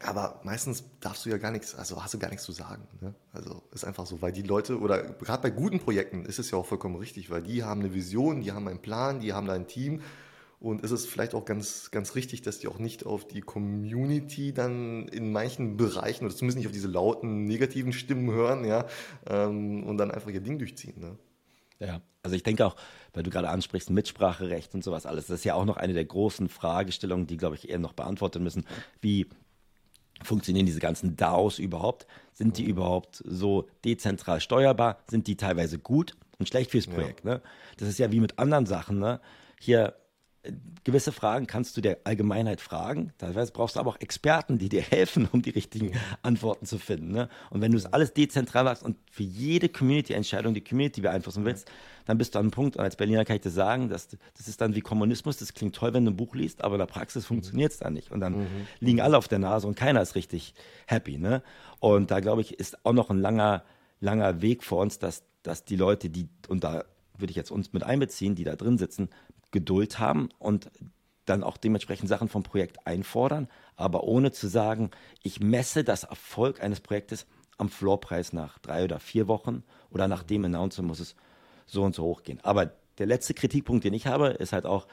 Speaker 2: Aber meistens darfst du ja gar nichts, also hast du gar nichts zu sagen. Ne? Also ist einfach so, weil die Leute, oder gerade bei guten Projekten ist es ja auch vollkommen richtig, weil die haben eine Vision, die haben einen Plan, die haben da ein Team und ist es vielleicht auch ganz, ganz richtig, dass die auch nicht auf die Community dann in manchen Bereichen oder zumindest nicht auf diese lauten negativen Stimmen hören, ja, ähm, und dann einfach ihr Ding durchziehen. Ne?
Speaker 3: Ja, also ich denke auch, weil du gerade ansprichst, Mitspracherecht und sowas alles, das ist ja auch noch eine der großen Fragestellungen, die, glaube ich, eher noch beantwortet müssen. Wie funktionieren diese ganzen DAOs überhaupt? Sind die überhaupt so dezentral steuerbar? Sind die teilweise gut und schlecht fürs Projekt? Ja. Ne? Das ist ja wie mit anderen Sachen. Ne? Hier gewisse Fragen kannst du der Allgemeinheit fragen. Teilweise brauchst du aber auch Experten, die dir helfen, um die richtigen Antworten zu finden. Ne? Und wenn du es alles dezentral machst und für jede Community-Entscheidung die Community beeinflussen willst, dann bist du an einem Punkt, und als Berliner kann ich das sagen, dass, das ist dann wie Kommunismus, das klingt toll, wenn du ein Buch liest, aber in der Praxis funktioniert es dann nicht. Und dann mhm. liegen alle auf der Nase und keiner ist richtig happy. Ne? Und da, glaube ich, ist auch noch ein langer, langer Weg vor uns, dass, dass die Leute, die, und da würde ich jetzt uns mit einbeziehen, die da drin sitzen, Geduld haben und dann auch dementsprechend Sachen vom Projekt einfordern, aber ohne zu sagen, ich messe das Erfolg eines Projektes am Floorpreis nach drei oder vier Wochen oder nach dem Announcement muss es so und so hochgehen. Aber der letzte Kritikpunkt, den ich habe, ist halt auch,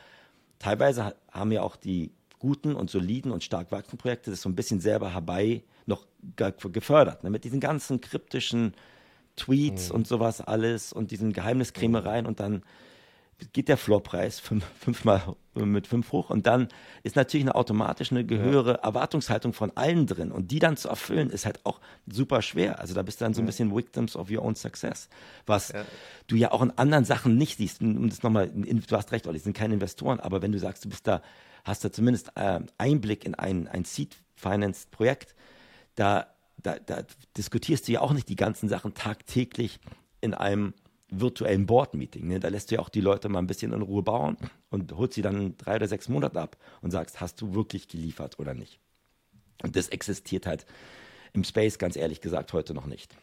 Speaker 3: teilweise haben ja auch die guten und soliden und stark wachsenden Projekte das so ein bisschen selber herbei noch gefördert. Ne? Mit diesen ganzen kryptischen Tweets mhm. und sowas alles und diesen Geheimniskrämereien und dann geht der Floorpreis fünf, fünfmal mit fünf hoch und dann ist natürlich eine automatisch eine höhere ja. Erwartungshaltung von allen drin und die dann zu erfüllen ist halt auch super schwer. Also da bist du dann so ein bisschen Victims of your own success, was ja. du ja auch in anderen Sachen nicht siehst. Und das nochmal, du hast recht, Olli, sind keine Investoren, aber wenn du sagst, du bist da, hast da zumindest äh, Einblick in ein, ein Seed financed Projekt, da, da, da diskutierst du ja auch nicht die ganzen Sachen tagtäglich in einem virtuellen Board-Meeting. Ne? Da lässt du ja auch die Leute mal ein bisschen in Ruhe bauen und holst sie dann drei oder sechs Monate ab und sagst, hast du wirklich geliefert oder nicht? Und das existiert halt im Space, ganz ehrlich gesagt, heute noch nicht.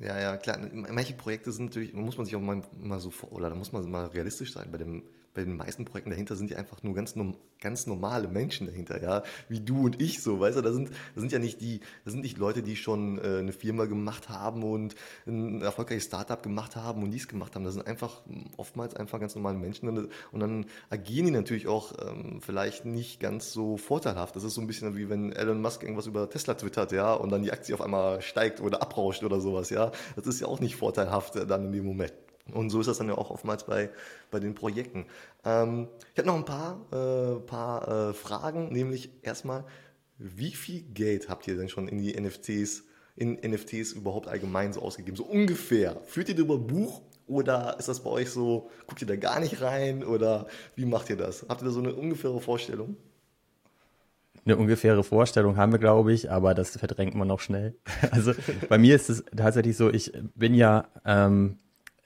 Speaker 2: Ja, ja, klar. Manche Projekte sind natürlich, muss man sich auch mal, mal so, oder da muss man mal realistisch sein. Bei dem bei den meisten Projekten dahinter sind ja einfach nur ganz, ganz normale Menschen dahinter, ja, wie du und ich so, weißt du, da sind, da sind ja nicht die, da sind nicht Leute, die schon äh, eine Firma gemacht haben und ein erfolgreiches Startup gemacht haben und dies gemacht haben, das sind einfach oftmals einfach ganz normale Menschen und, und dann agieren die natürlich auch ähm, vielleicht nicht ganz so vorteilhaft. Das ist so ein bisschen wie wenn Elon Musk irgendwas über Tesla twittert, ja, und dann die Aktie auf einmal steigt oder abrauscht oder sowas, ja, das ist ja auch nicht vorteilhaft dann in dem Moment. Und so ist das dann ja auch oftmals bei, bei den Projekten. Ähm, ich habe noch ein paar, äh, paar äh, Fragen, nämlich erstmal, wie viel Geld habt ihr denn schon in die NFTs, in NFTs überhaupt allgemein so ausgegeben? So ungefähr. Führt ihr darüber Buch oder ist das bei euch so, guckt ihr da gar nicht rein oder wie macht ihr das? Habt ihr da so eine ungefähre Vorstellung?
Speaker 1: eine ungefähre Vorstellung haben wir, glaube ich, aber das verdrängt man noch schnell. Also bei mir ist es tatsächlich so, ich bin ja ähm,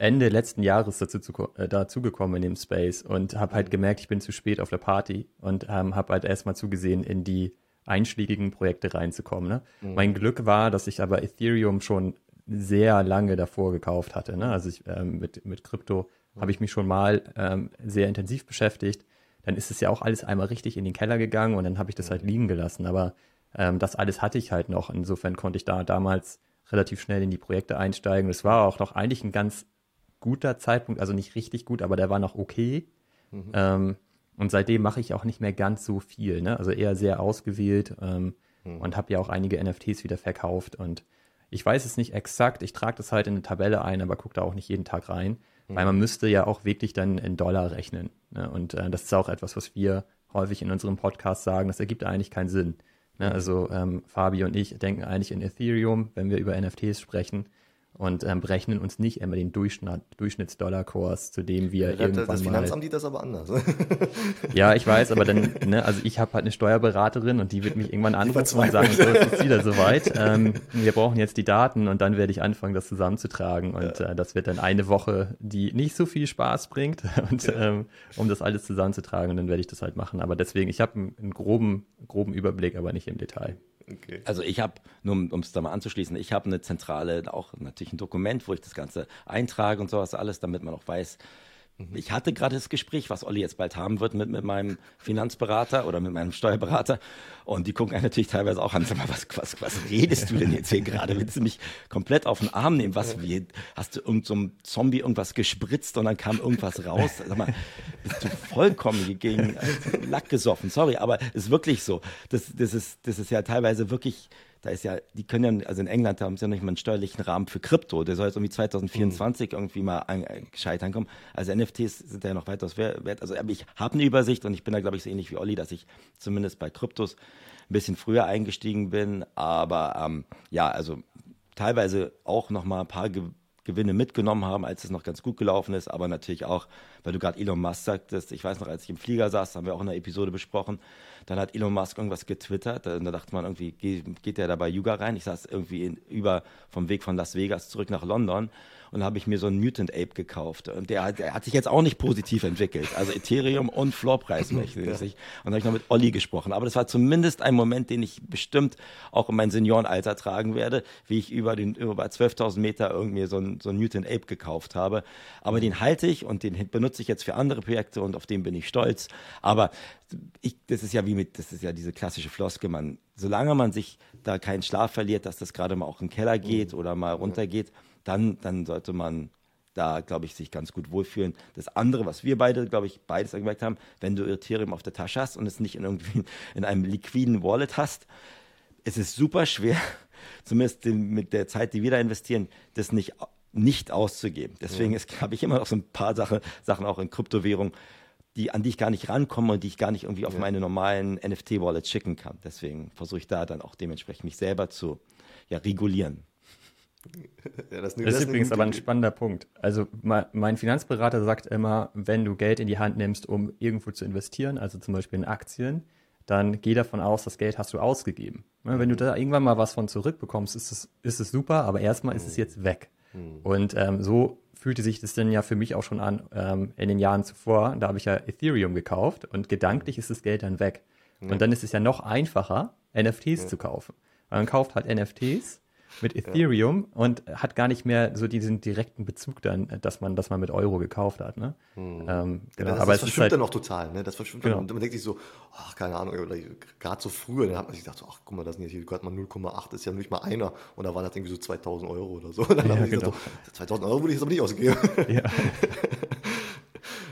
Speaker 1: Ende letzten Jahres dazu, zu, äh, dazu gekommen in dem Space und habe halt gemerkt, ich bin zu spät auf der Party und ähm, habe halt erstmal zugesehen, in die einschlägigen Projekte reinzukommen. Ne? Mhm. Mein Glück war, dass ich aber Ethereum schon sehr lange davor gekauft hatte. Ne? Also ich, ähm, mit, mit Krypto mhm. habe ich mich schon mal ähm, sehr intensiv beschäftigt. Dann ist es ja auch alles einmal richtig in den Keller gegangen und dann habe ich das halt mhm. liegen gelassen. Aber ähm, das alles hatte ich halt noch. Insofern konnte ich da damals relativ schnell in die Projekte einsteigen. Es war auch noch eigentlich ein ganz guter Zeitpunkt, also nicht richtig gut, aber der war noch okay. Mhm. Ähm, und seitdem mache ich auch nicht mehr ganz so viel, ne? also eher sehr ausgewählt ähm, mhm. und habe ja auch einige NFTs wieder verkauft. Und ich weiß es nicht exakt, ich trage das halt in eine Tabelle ein, aber gucke da auch nicht jeden Tag rein, mhm. weil man müsste ja auch wirklich dann in Dollar rechnen. Ne? Und äh, das ist auch etwas, was wir häufig in unserem Podcast sagen, das ergibt eigentlich keinen Sinn. Ne? Mhm. Also ähm, Fabi und ich denken eigentlich in Ethereum, wenn wir über NFTs sprechen und ähm, berechnen uns nicht immer den Durchschnitt, Durchschnittsdollarkurs, zu dem wir ja, irgendwann
Speaker 2: das
Speaker 1: mal...
Speaker 2: Das Finanzamt sieht das aber anders.
Speaker 1: ja, ich weiß, aber dann, ne, also ich habe halt eine Steuerberaterin und die wird mich irgendwann anrufen und sagen, so, es ist wieder soweit, ähm, wir brauchen jetzt die Daten und dann werde ich anfangen, das zusammenzutragen und ja. äh, das wird dann eine Woche, die nicht so viel Spaß bringt und ja. ähm, um das alles zusammenzutragen und dann werde ich das halt machen. Aber deswegen, ich habe einen, einen groben, groben Überblick, aber nicht im Detail.
Speaker 3: Okay. Also ich habe, nur um es da mal anzuschließen, ich habe eine zentrale, auch natürlich ein Dokument, wo ich das Ganze eintrage und sowas alles, damit man auch weiß, Mhm. Ich hatte gerade das Gespräch, was Olli jetzt bald haben wird mit, mit meinem Finanzberater oder mit meinem Steuerberater. Und die gucken einen natürlich teilweise auch an. Sag mal, was, was, was redest du denn jetzt hier gerade? Willst du mich komplett auf den Arm nehmen? Was, wie, hast du irgendeinem so Zombie irgendwas gespritzt und dann kam irgendwas raus? Sag mal, bist du vollkommen gegen Lack gesoffen? Sorry, aber ist wirklich so. Das, das, ist, das ist ja teilweise wirklich da ist ja, die können ja, also in England haben sie ja nicht mal einen steuerlichen Rahmen für Krypto. Der soll jetzt irgendwie 2024 mhm. irgendwie mal an, äh, gescheit ankommen. Also NFTs sind ja noch weitaus wert. Also ich habe eine Übersicht und ich bin da, glaube ich, so ähnlich wie Olli, dass ich zumindest bei Kryptos ein bisschen früher eingestiegen bin. Aber ähm, ja, also teilweise auch noch mal ein paar Ge Gewinne mitgenommen haben, als es noch ganz gut gelaufen ist, aber natürlich auch, weil du gerade Elon Musk sagtest, ich weiß noch, als ich im Flieger saß, haben wir auch in einer Episode besprochen, dann hat Elon Musk irgendwas getwittert. Da, da dachte man irgendwie, geht, geht der da bei Yuga rein? Ich saß irgendwie in, über vom Weg von Las Vegas zurück nach London und habe ich mir so einen Mutant Ape gekauft. Und der, der, hat sich jetzt auch nicht positiv entwickelt. Also Ethereum und Floorpreismäßig. ja. Und da habe ich noch mit Olli gesprochen. Aber das war zumindest ein Moment, den ich bestimmt auch in mein Seniorenalter tragen werde, wie ich über den über 12.000 Meter irgendwie so einen so ein Mutant Ape gekauft habe. Aber den halte ich und den benutze ich jetzt für andere Projekte und auf den bin ich stolz. Aber ich, das ist ja wie mit, das ist ja diese klassische Floske, man, solange man sich da keinen Schlaf verliert, dass das gerade mal auch in den Keller geht oder mal runtergeht, dann, dann sollte man da, glaube ich, sich ganz gut wohlfühlen. Das andere, was wir beide, glaube ich, beides gemerkt haben, wenn du Ethereum auf der Tasche hast und es nicht in irgendwie in einem liquiden Wallet hast, es ist super schwer, zumindest mit der Zeit, die wir da investieren, das nicht, nicht auszugeben. Deswegen habe ich immer noch so ein paar Sache, Sachen auch in Kryptowährung, die, an die ich gar nicht rankomme und die ich gar nicht irgendwie auf ja. meine normalen NFT-Wallets schicken kann. Deswegen versuche ich da dann auch dementsprechend mich selber zu ja, regulieren.
Speaker 1: Ja, das, das, ist übrigens aber ein spannender Punkt. Also mein Finanzberater sagt immer, wenn du Geld in die Hand nimmst, um irgendwo zu investieren, also zum Beispiel in Aktien, dann geh davon aus, das Geld hast du ausgegeben. Ne, wenn du da irgendwann mal was von zurückbekommst, ist es, ist es super, aber erstmal ist es jetzt weg. Und ähm, so fühlte sich das dann ja für mich auch schon an ähm, in den Jahren zuvor. Da habe ich ja Ethereum gekauft und gedanklich ist das Geld dann weg. Und dann ist es ja noch einfacher, NFTs zu kaufen. Man kauft halt NFTs mit Ethereum und hat gar nicht mehr so diesen direkten Bezug dann, dass man, dass man mit Euro gekauft hat. Ne? Ähm,
Speaker 2: Ja,
Speaker 1: genau.
Speaker 2: das,
Speaker 1: Aber
Speaker 2: das verschwimmt
Speaker 1: halt,
Speaker 2: dann auch total, ne? Das verschwimmt
Speaker 1: Genau.
Speaker 2: dann. Und man denkt sich so, ach, keine Ahnung, oder gerade so früher, dann hat man sich gedacht, so, ach, guck mal, das sind jetzt hier gerade mal 0,8, ist ja nicht mal einer. Und da waren das irgendwie so 2000 Euro oder so. Und dann
Speaker 1: Ja,
Speaker 2: sich
Speaker 1: genau.
Speaker 2: so, 2000 Euro würde ich jetzt aber nicht ausgeben.
Speaker 1: ja.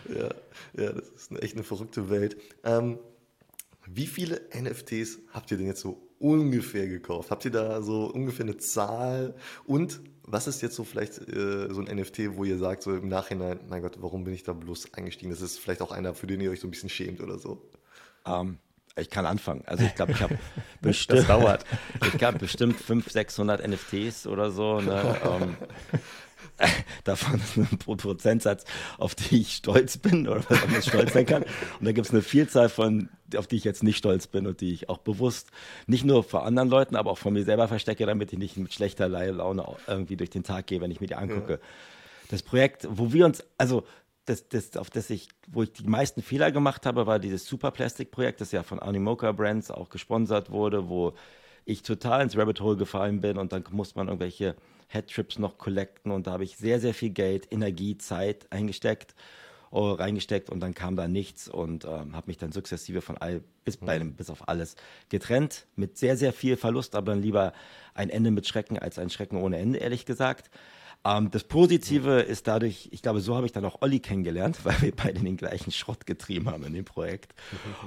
Speaker 2: ja, ja, das ist eine, echt eine verrückte Welt. Ähm, wie viele NFTs habt ihr denn jetzt so ungefähr gekauft? Habt ihr da so ungefähr eine Zahl? Und was ist jetzt so vielleicht äh, so ein NFT, wo ihr sagt, so im Nachhinein, mein Gott, warum bin ich da bloß eingestiegen? Das ist vielleicht auch einer, für den ihr euch so ein bisschen schämt oder so.
Speaker 3: Ähm, ich kann anfangen. Also ich glaube, ich habe
Speaker 1: Das
Speaker 3: bestimmt,
Speaker 1: dauert.
Speaker 3: ich habe bestimmt 500, 600 NFTs oder so. Ne? ähm, davon ist ein Pro- Prozentsatz, auf die ich stolz bin oder was man stolz sein kann. Und da gibt es eine Vielzahl von, auf die ich jetzt nicht stolz bin und die ich auch bewusst nicht nur vor anderen Leuten, aber auch von mir selber verstecke, damit ich nicht mit schlechter Laune irgendwie durch den Tag gehe, wenn ich mir die angucke. Das Projekt, wo wir uns, also das, das, auf das ich, wo ich die meisten Fehler gemacht habe, war dieses Super Plastic Projekt, das ja von Animoca Brands auch gesponsert wurde, wo ich total ins Rabbit Hole gefallen bin und dann muss man irgendwelche Headtrips noch collecten und da habe ich sehr, sehr viel Geld, Energie, Zeit eingesteckt, oh, reingesteckt und dann kam da nichts und ähm, habe mich dann sukzessive von all, bis, bei einem, bis auf alles getrennt, mit sehr, sehr viel Verlust, aber dann lieber ein Ende mit Schrecken als ein Schrecken ohne Ende, ehrlich gesagt. Ähm, das Positive ist dadurch, ich glaube, so habe ich dann auch Olli kennengelernt, weil wir beide den gleichen Schrott getrieben haben in dem Projekt.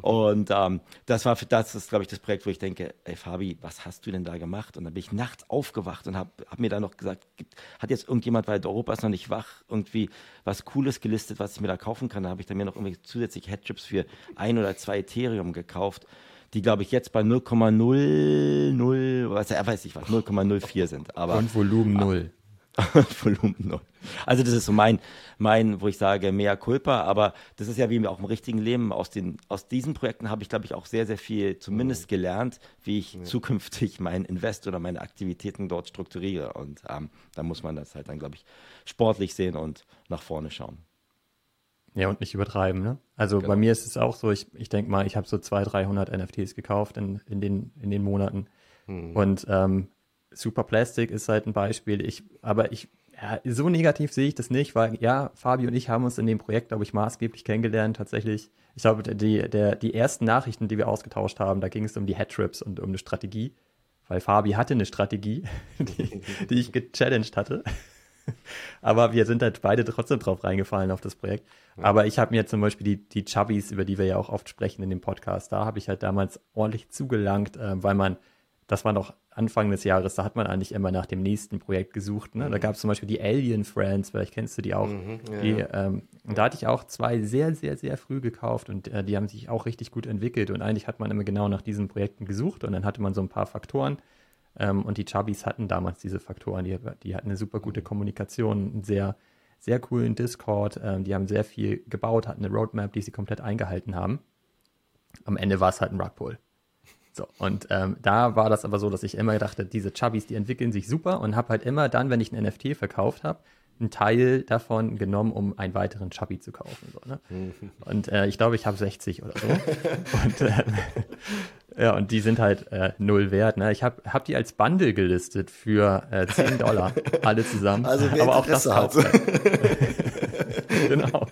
Speaker 3: Und ähm, das war, für, das ist, glaube ich, das Projekt, wo ich denke, ey Fabi, was hast du denn da gemacht? Und dann bin ich nachts aufgewacht und habe hab mir dann noch gesagt, gibt, hat jetzt irgendjemand, weil Europa ist noch nicht wach, irgendwie was Cooles gelistet, was ich mir da kaufen kann? Da habe ich dann mir noch irgendwelche zusätzliche Headtrips für ein oder zwei Ethereum gekauft die glaube ich jetzt bei 0,00, was er weiß ich was, 0,04 sind. Aber
Speaker 1: Und Volumen null.
Speaker 3: Volumen null. Also das ist so mein, mein, wo ich sage, mehr Culpa, aber das ist ja wie auch im richtigen Leben. Aus, den, aus diesen Projekten habe ich, glaube ich, auch sehr, sehr viel zumindest gelernt, wie ich zukünftig mein Invest oder meine Aktivitäten dort strukturiere. Und ähm, da muss man das halt dann, glaube ich, sportlich sehen und nach vorne schauen.
Speaker 1: Ja, und nicht übertreiben, ne? Also
Speaker 3: Genau.
Speaker 1: bei mir ist es auch so, ich, ich denke mal, ich habe so 200, 300 NFTs gekauft in, in, den, in den Monaten. Und ähm, Super Plastic ist halt ein Beispiel. Ich, aber ich, ja, so negativ sehe ich das nicht, weil ja, Fabi und ich haben uns in dem Projekt, glaube ich, maßgeblich kennengelernt, tatsächlich. Ich glaube, die, der, die ersten Nachrichten, die wir ausgetauscht haben, da ging es um die Headtrips und um eine Strategie. Weil Fabi hatte eine Strategie, die, die ich gechallenged hatte. Aber wir sind halt beide trotzdem drauf reingefallen auf das Projekt. Aber ich habe mir zum Beispiel die, die Chubbies, über die wir ja auch oft sprechen in dem Podcast, da habe ich halt damals ordentlich zugelangt, äh, weil man, das war noch Anfang des Jahres, da hat man eigentlich immer nach dem nächsten Projekt gesucht. Ne? Da gab es zum Beispiel die Alien Friends, vielleicht kennst du die auch.
Speaker 2: ja,
Speaker 1: die,
Speaker 2: ja.
Speaker 1: ähm, und da hatte ich auch zwei sehr, sehr, sehr früh gekauft und äh, die haben sich auch richtig gut entwickelt. Und eigentlich hat man immer genau nach diesen Projekten gesucht und dann hatte man so ein paar Faktoren. Ähm, und die Chubbies hatten damals diese Faktoren. Die, die hatten eine super gute Kommunikation, einen sehr, sehr coolen Discord. Ähm, die haben sehr viel gebaut, hatten eine Roadmap, die sie komplett eingehalten haben. Am Ende war es halt ein Rugpull. So, und ähm, da war das aber so, dass ich immer dachte, diese Chubbies, die entwickeln sich super und habe halt immer dann, wenn ich ein NFT verkauft habe, einen Teil davon genommen, um einen weiteren Chubby zu kaufen. So, ne? Und äh, ich glaube, ich habe 60 oder so. und, äh, ja, und die sind halt äh, null wert. Ne? Ich habe hab die als Bundle gelistet für äh, 10 Dollar, alle zusammen.
Speaker 2: Also
Speaker 1: aber auch das
Speaker 2: hat.
Speaker 1: genau.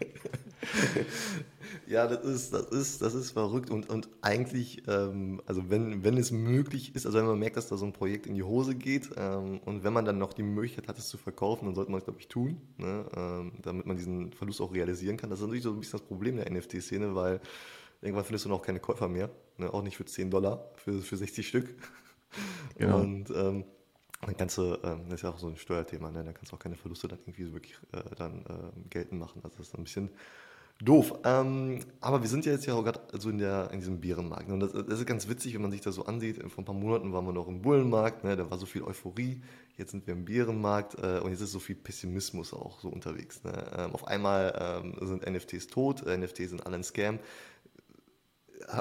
Speaker 2: Ja, das ist, das ist, das ist verrückt und, und eigentlich, ähm, also wenn, wenn es möglich ist, also wenn man merkt, dass da so ein Projekt in die Hose geht ähm, und wenn man dann noch die Möglichkeit hat, es zu verkaufen, dann sollte man es, glaube ich, tun, ne, ähm, damit man diesen Verlust auch realisieren kann. Das ist natürlich so ein bisschen das Problem der NFT-Szene, weil irgendwann findest du noch keine Käufer mehr, ne, auch nicht für 10 Dollar, für, für 60 Stück.
Speaker 1: Genau.
Speaker 2: Und ähm, dann kannst du, ähm, das ist ja auch so ein Steuerthema, ne? da kannst du auch keine Verluste dann irgendwie so wirklich äh, dann äh, geltend machen. Also das ist ein bisschen doof. Ähm, aber wir sind ja jetzt ja auch gerade so in, in diesem Bärenmarkt. ne? Und das, das ist ganz witzig, wenn man sich das so ansieht. Vor ein paar Monaten waren wir noch im Bullenmarkt, ne? da war so viel Euphorie. Jetzt sind wir im Bärenmarkt äh, und jetzt ist so viel Pessimismus auch so unterwegs. Ne? Ähm, auf einmal ähm, sind NFTs tot, NFTs sind alle ein Scam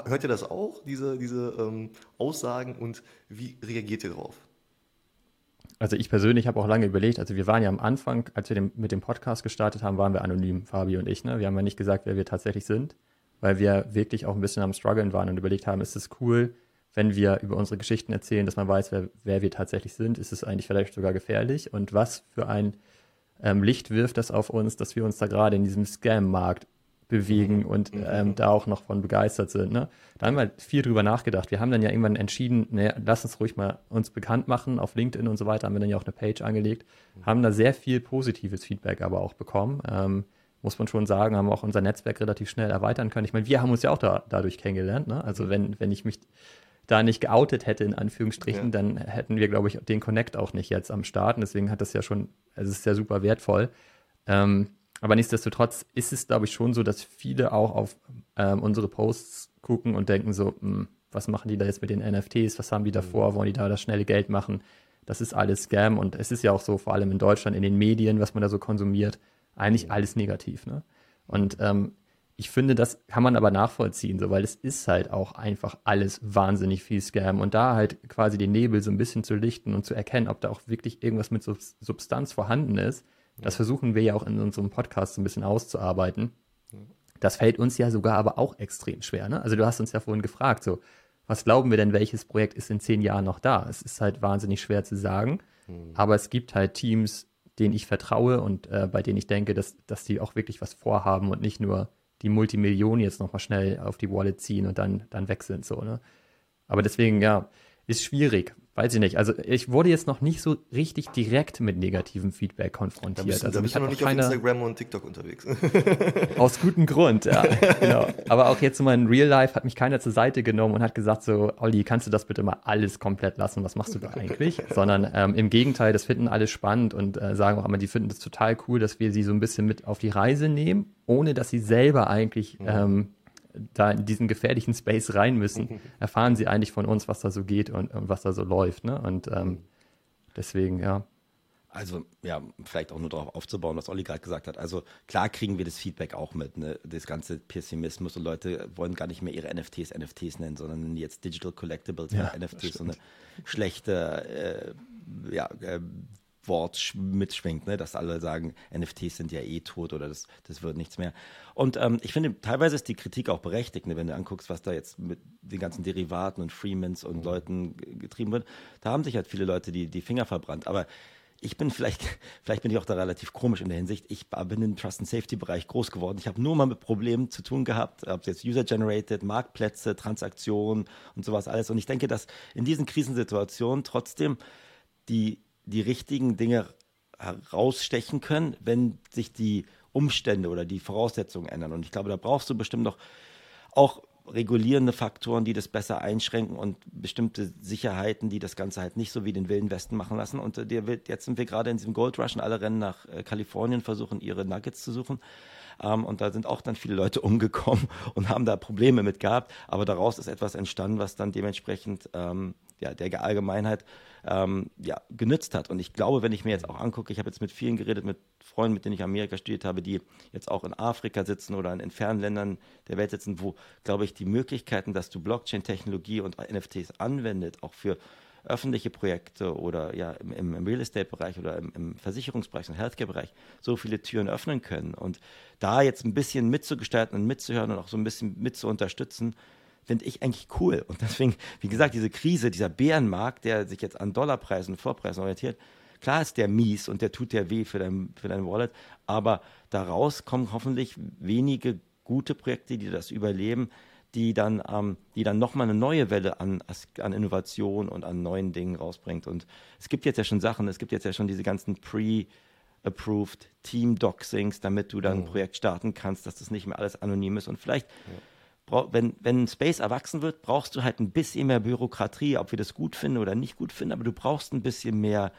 Speaker 2: hört ihr das auch, diese, diese ähm, Aussagen und wie reagiert ihr darauf?
Speaker 1: Also ich persönlich habe auch lange überlegt, also wir waren ja am Anfang, als wir den, mit dem Podcast gestartet haben, waren wir anonym, Fabi und ich. Ne? Wir haben ja nicht gesagt, wer wir tatsächlich sind, weil wir wirklich auch ein bisschen am Struggeln waren und überlegt haben, ist es cool, wenn wir über unsere Geschichten erzählen, dass man weiß, wer, wer wir tatsächlich sind, ist es eigentlich vielleicht sogar gefährlich und was für ein ähm, Licht wirft das auf uns, dass wir uns da gerade in diesem Scam-Markt bewegen mhm. und mhm. ähm, da auch noch von begeistert sind. Ne? Da haben wir viel drüber nachgedacht. Wir haben dann ja irgendwann entschieden, ne, lass uns ruhig mal uns bekannt machen. Auf LinkedIn und so weiter haben wir dann ja auch eine Page angelegt, mhm. haben da sehr viel positives Feedback aber auch bekommen. Ähm, muss man schon sagen, haben auch unser Netzwerk relativ schnell erweitern können. Ich meine, wir haben uns ja auch da, dadurch kennengelernt. Ne? Also wenn, wenn ich mich da nicht geoutet hätte, in Anführungsstrichen, ja. dann hätten wir, glaube ich, den Connect auch nicht jetzt am Start. Und deswegen hat das ja schon, also es ist ja super wertvoll. Ähm, aber nichtsdestotrotz ist es, glaube ich, schon so, dass viele auch auf ähm, unsere Posts gucken und denken so, mh, hm, was machen die da jetzt mit den NFTs? Was haben die davor? Mhm. Wollen die da das schnelle Geld machen? Das ist alles Scam und es ist ja auch so, vor allem in Deutschland, in den Medien, was man da so konsumiert, eigentlich mhm. alles negativ. Ne? Und ähm, ich finde, das kann man aber nachvollziehen, so, weil es ist halt auch einfach alles wahnsinnig viel Scam und da halt quasi den Nebel so ein bisschen zu lichten und zu erkennen, ob da auch wirklich irgendwas mit Substanz vorhanden ist, das versuchen wir ja auch in unserem Podcast so ein bisschen auszuarbeiten. Das fällt uns ja sogar aber auch extrem schwer. Ne? Also du hast uns ja vorhin gefragt, so, was glauben wir denn, welches Projekt ist in zehn Jahren noch da? Es ist halt wahnsinnig schwer zu sagen, mhm. aber es gibt halt Teams, denen ich vertraue und äh, bei denen ich denke, dass, dass die auch wirklich was vorhaben und nicht nur die Multimillionen jetzt nochmal schnell auf die Wallet ziehen und dann, dann weg sind. So, ne? Aber deswegen, ja, ist schwierig weiß ich nicht. Also ich wurde jetzt noch nicht so richtig direkt mit negativem Feedback konfrontiert. Da
Speaker 2: bist,
Speaker 1: also
Speaker 2: da bist du noch nicht auf Instagram und TikTok unterwegs.
Speaker 1: aus gutem Grund, ja. genau. Aber auch jetzt in meinem Real Life hat mich keiner zur Seite genommen und hat gesagt so, Olli, kannst du das bitte mal alles komplett lassen? Was machst du da eigentlich? Sondern ähm, im Gegenteil, das finden alle spannend und äh, sagen auch immer, die finden das total cool, dass wir sie so ein bisschen mit auf die Reise nehmen, ohne dass sie selber eigentlich ähm, da in diesen gefährlichen Space rein müssen, erfahren sie eigentlich von uns, was da so geht und, und was da so läuft. Ne? Und ähm, deswegen, ja.
Speaker 3: Also, ja, vielleicht auch nur darauf aufzubauen, was Olli gerade gesagt hat. Also, klar kriegen wir das Feedback auch mit, ne? das ganze Pessimismus und Leute wollen gar nicht mehr ihre NFTs NFTs nennen, sondern jetzt Digital Collectibles, ja, NFTs, so eine schlechte äh, ja, äh, Wort mitschwingt, ne? dass alle sagen, NFTs sind ja eh tot oder das, das wird nichts mehr. Und ähm, ich finde, teilweise ist die Kritik auch berechtigt, ne? wenn du anguckst, was da jetzt mit den ganzen Derivaten und Freemans und mhm. Leuten getrieben wird. Da haben sich halt viele Leute die, die Finger verbrannt. Aber ich bin vielleicht, vielleicht bin ich auch da relativ komisch in der Hinsicht. Ich bin im Trust and Safety Bereich groß geworden. Ich habe nur mal mit Problemen zu tun gehabt, ob es jetzt User Generated, Marktplätze, Transaktionen und sowas alles. Und ich denke, dass in diesen Krisensituationen trotzdem die die richtigen Dinge herausstechen können, wenn sich die Umstände oder die Voraussetzungen ändern. Und ich glaube, da brauchst du bestimmt noch auch regulierende Faktoren, die das besser einschränken und bestimmte Sicherheiten, die das Ganze halt nicht so wie den Wilden Westen machen lassen. Und äh, jetzt sind wir gerade in diesem Gold Rush und alle rennen nach äh, Kalifornien, versuchen ihre Nuggets zu suchen. Ähm, und da sind auch dann viele Leute umgekommen und haben da Probleme mit gehabt. Aber daraus ist etwas entstanden, was dann dementsprechend ähm, ja, der Allgemeinheit ähm, ja, genützt hat. Und ich glaube, wenn ich mir jetzt auch angucke, ich habe jetzt mit vielen geredet, mit Freunden, mit denen ich Amerika studiert habe, die jetzt auch in Afrika sitzen oder in, fernen Ländern der Welt sitzen, wo, glaube ich, die Möglichkeiten, dass du Blockchain-Technologie und NFTs anwendet, auch für öffentliche Projekte oder ja im, im Real Estate-Bereich oder im, im Versicherungsbereich und Healthcare-Bereich so viele Türen öffnen können. Und da jetzt ein bisschen mitzugestalten und mitzuhören und auch so ein bisschen mit zu unterstützen, finde ich eigentlich cool. Und deswegen, wie gesagt, diese Krise, dieser Bärenmarkt, der sich jetzt an Dollarpreisen, Vorpreisen orientiert, klar ist der mies und der tut dir weh für dein, für dein Wallet, aber daraus kommen hoffentlich wenige gute Projekte, die das überleben, die dann, ähm, die dann nochmal eine neue Welle an, an Innovation und an neuen Dingen rausbringt. Und es gibt jetzt ja schon Sachen, es gibt jetzt ja schon diese ganzen Pre- approved Team Doxings, damit du dann ein mhm. Projekt starten kannst, dass das nicht mehr alles anonym ist und vielleicht ja wenn, wenn Space erwachsen wird, brauchst du halt ein bisschen mehr Bürokratie, ob wir das gut finden oder nicht gut finden, aber du brauchst ein bisschen mehr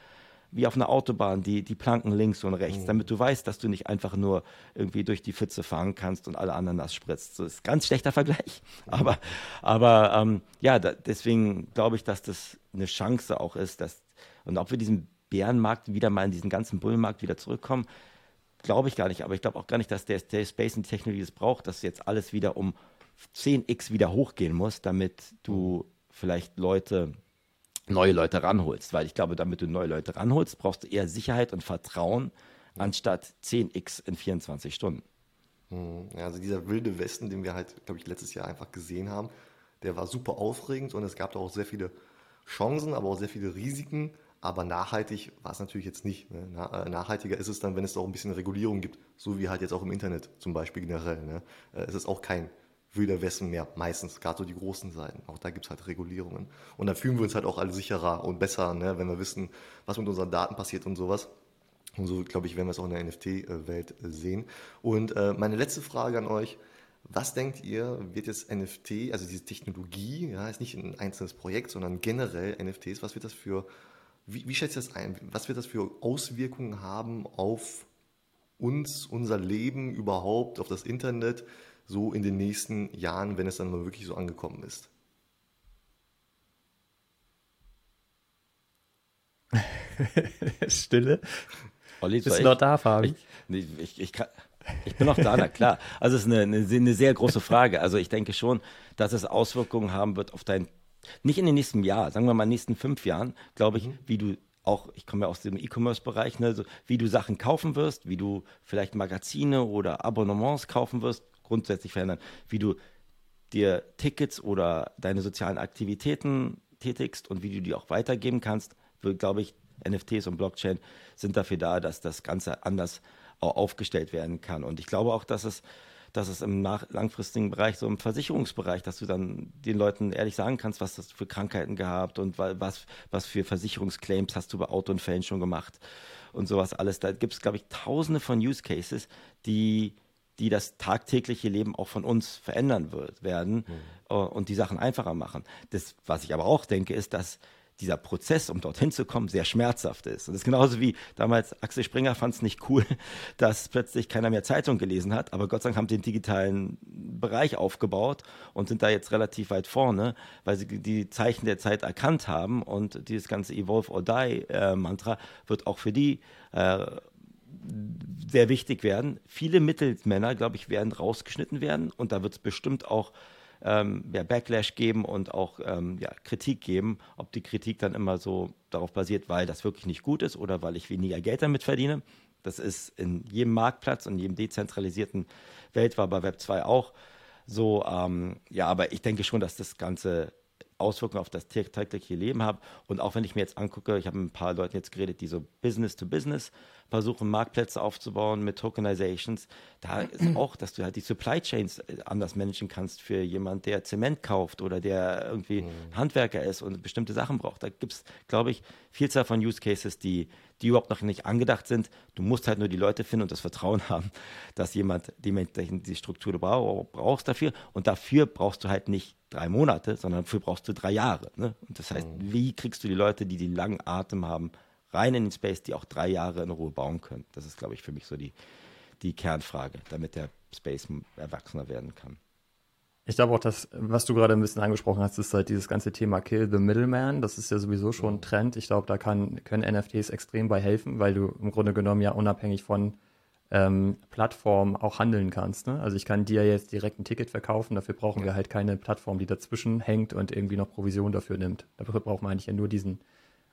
Speaker 3: wie auf einer Autobahn, die, die Planken links und rechts, mhm. damit du weißt, dass du nicht einfach nur irgendwie durch die Pfütze fahren kannst und alle anderen nass spritzt. Das ist ein ganz schlechter Vergleich. Aber, aber ähm, ja, da, deswegen glaube ich, dass das eine Chance auch ist, dass, und ob wir diesen Bärenmarkt wieder mal in diesen ganzen Bullenmarkt wieder zurückkommen, glaube ich gar nicht. Aber ich glaube auch gar nicht, dass der, der Space und die Technologie es braucht, dass jetzt alles wieder um 10x wieder hochgehen muss, damit du vielleicht Leute, neue Leute ranholst. Weil ich glaube, damit du neue Leute ranholst, brauchst du eher Sicherheit und Vertrauen, anstatt 10x in 24 Stunden.
Speaker 2: Hm, also dieser wilde Westen, den wir halt, glaube ich, letztes Jahr einfach gesehen haben, der war super aufregend und es gab da auch sehr viele Chancen, aber auch sehr viele Risiken. Aber nachhaltig war es natürlich jetzt nicht. Ne? Äh, nachhaltiger ist es dann, wenn es auch ein bisschen Regulierung gibt, so wie halt jetzt auch im Internet zum Beispiel generell. Ne? Äh, es ist auch kein wilder Westen mehr, meistens, gerade so die großen Seiten. Auch da gibt es halt Regulierungen. Und dann fühlen wir uns halt auch alle sicherer und besser, ne? wenn wir wissen, was mit unseren Daten passiert und sowas. Und so, glaube ich, werden wir es auch in der NFT-Welt äh, sehen. Und äh, meine letzte Frage an euch. Was denkt ihr, wird jetzt NFT, also diese Technologie, ja, ist nicht ein einzelnes Projekt, sondern generell NFTs, was wird das für wie, wie schätzt ihr das ein? Was wird das für Auswirkungen haben auf uns, unser Leben überhaupt, auf das Internet, so in den nächsten Jahren, wenn es dann mal wirklich so angekommen ist?
Speaker 1: Stille.
Speaker 3: Olli,
Speaker 1: Bist du noch da, Fabi?
Speaker 3: Ich, ich, ich, kann, ich bin noch da, na klar. Also es ist eine, eine, eine, sehr große Frage. Also ich denke schon, dass es Auswirkungen haben wird auf dein nicht in den nächsten Jahr, sagen wir mal in den nächsten fünf Jahren, glaube ich, mhm. wie du auch, ich komme ja aus dem E-Commerce-Bereich, ne, so, wie du Sachen kaufen wirst, wie du vielleicht Magazine oder Abonnements kaufen wirst, grundsätzlich verändern, wie du dir Tickets oder deine sozialen Aktivitäten tätigst und wie du die auch weitergeben kannst, glaube ich, NFTs und Blockchain sind dafür da, dass das Ganze anders aufgestellt werden kann. Und ich glaube auch, dass es dass es im langfristigen Bereich, so im Versicherungsbereich, dass du dann den Leuten ehrlich sagen kannst, was hast du für Krankheiten gehabt und was, was für Versicherungsclaims hast du bei Autounfällen schon gemacht und sowas alles. Da gibt es, glaube ich, tausende von Use Cases, die die das tagtägliche Leben auch von uns verändern wird, werden mhm. und die Sachen einfacher machen. Das, was ich aber auch denke, ist, dass dieser Prozess, um dorthin zu kommen, sehr schmerzhaft ist. Und das ist genauso wie damals Axel Springer fand es nicht cool, dass plötzlich keiner mehr Zeitung gelesen hat, aber Gott sei Dank haben die den digitalen Bereich aufgebaut und sind da jetzt relativ weit vorne, weil sie die Zeichen der Zeit erkannt haben und dieses ganze Evolve or Die äh, Mantra wird auch für die äh, sehr wichtig werden. Viele Mittelmänner, glaube ich, werden rausgeschnitten werden und da wird es bestimmt auch ähm, ja, Backlash geben und auch ähm, ja, Kritik geben. Ob die Kritik dann immer so darauf basiert, weil das wirklich nicht gut ist oder weil ich weniger Geld damit verdiene. Das ist in jedem Marktplatz und jedem dezentralisierten Welt war bei Web 2 auch so. Ähm, ja, aber ich denke schon, dass das Ganze Auswirkungen auf das tägliche Leben hat. Und auch wenn ich mir jetzt angucke, ich habe mit ein paar Leuten jetzt geredet, die so Business to Business versuchen, Marktplätze aufzubauen mit Tokenizations, da ist auch, dass du halt die Supply Chains äh, anders managen kannst für jemand, der Zement kauft oder der irgendwie mhm. Handwerker ist und bestimmte Sachen braucht. Da gibt es, glaube ich, Vielzahl von Use Cases, die, die überhaupt noch nicht angedacht sind. Du musst halt nur die Leute finden und das Vertrauen haben, dass jemand dementsprechend die Struktur brauchst dafür. Und dafür brauchst du halt nicht drei Monate, sondern dafür brauchst du drei Jahre. Ne? Und das heißt, mhm. wie kriegst du die Leute, die den langen Atem haben, rein in den Space, die auch drei Jahre in Ruhe bauen können. Das ist, glaube ich, für mich so die, die Kernfrage, damit der Space erwachsener werden kann.
Speaker 1: Ich glaube auch, dass, was du gerade ein bisschen angesprochen hast, ist halt dieses ganze Thema Kill the Middleman. Das ist ja sowieso schon ein Trend. Ich glaube, da kann, können NFTs extrem bei helfen, weil du im Grunde genommen ja unabhängig von ähm, Plattformen auch handeln kannst. Ne? Also ich kann dir jetzt direkt ein Ticket verkaufen, dafür brauchen ja. wir halt keine Plattform, die dazwischen hängt und irgendwie noch Provision dafür nimmt. Dafür brauchen wir eigentlich ja nur diesen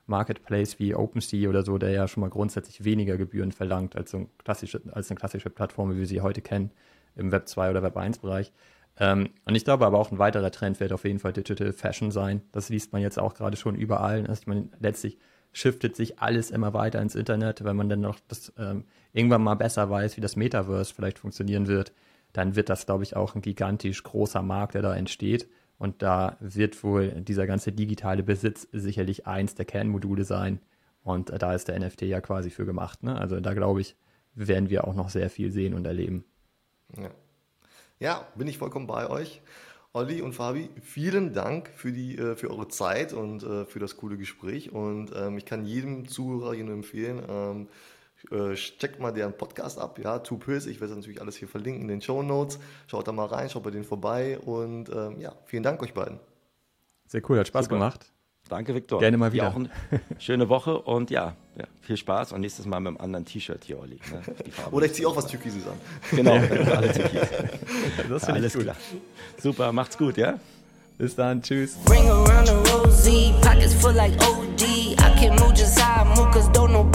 Speaker 1: Marketplace wie OpenSea oder so, der ja schon mal grundsätzlich weniger Gebühren verlangt als, so klassische, als eine klassische Plattform, wie wir sie heute kennen, im Web 2 oder Web 1 Bereich. Ähm, und ich glaube aber auch ein weiterer Trend wird auf jeden Fall Digital Fashion sein. Das liest man jetzt auch gerade schon überall. Also ich meine, letztlich shiftet sich alles immer weiter ins Internet. Wenn man dann noch das ähm, irgendwann mal besser weiß, wie das Metaverse vielleicht funktionieren wird, dann wird das, glaube ich, auch ein gigantisch großer Markt, der da entsteht. Und da wird wohl dieser ganze digitale Besitz sicherlich eins der Kernmodule sein. Und da ist der NFT ja quasi für gemacht. Ne? Also da glaube ich, werden wir auch noch sehr viel sehen und erleben.
Speaker 2: Ja. ja, bin ich vollkommen bei euch. Olli und Fabi, vielen Dank für, die, äh, für eure Zeit und äh, für das coole Gespräch. Und ähm, ich kann jedem Zuhörer hier nur empfehlen, ähm, äh, checkt mal deren Podcast ab, ja, Two Pills. Ich werde natürlich alles hier verlinken in den Show Notes. Schaut da mal rein, schaut bei denen vorbei und ähm, ja, vielen Dank euch beiden.
Speaker 1: Sehr cool, hat Spaß Super. gemacht.
Speaker 3: Danke, Viktor.
Speaker 1: Gerne mal
Speaker 3: Dir
Speaker 1: wieder.
Speaker 3: Auch eine schöne Woche und ja, ja, viel Spaß und nächstes Mal mit einem anderen T-Shirt hier, Olli. Ne?
Speaker 2: Oder ich ziehe auch was Türkises an.
Speaker 3: Genau, alle Türkis.
Speaker 1: Das finde
Speaker 3: Alles
Speaker 1: ich gut.
Speaker 3: klar. Super, macht's gut, ja?
Speaker 1: Bis dann, tschüss.
Speaker 4: Ring around the rosy, pockets full like OD. I can move just how I move, cause don't nobody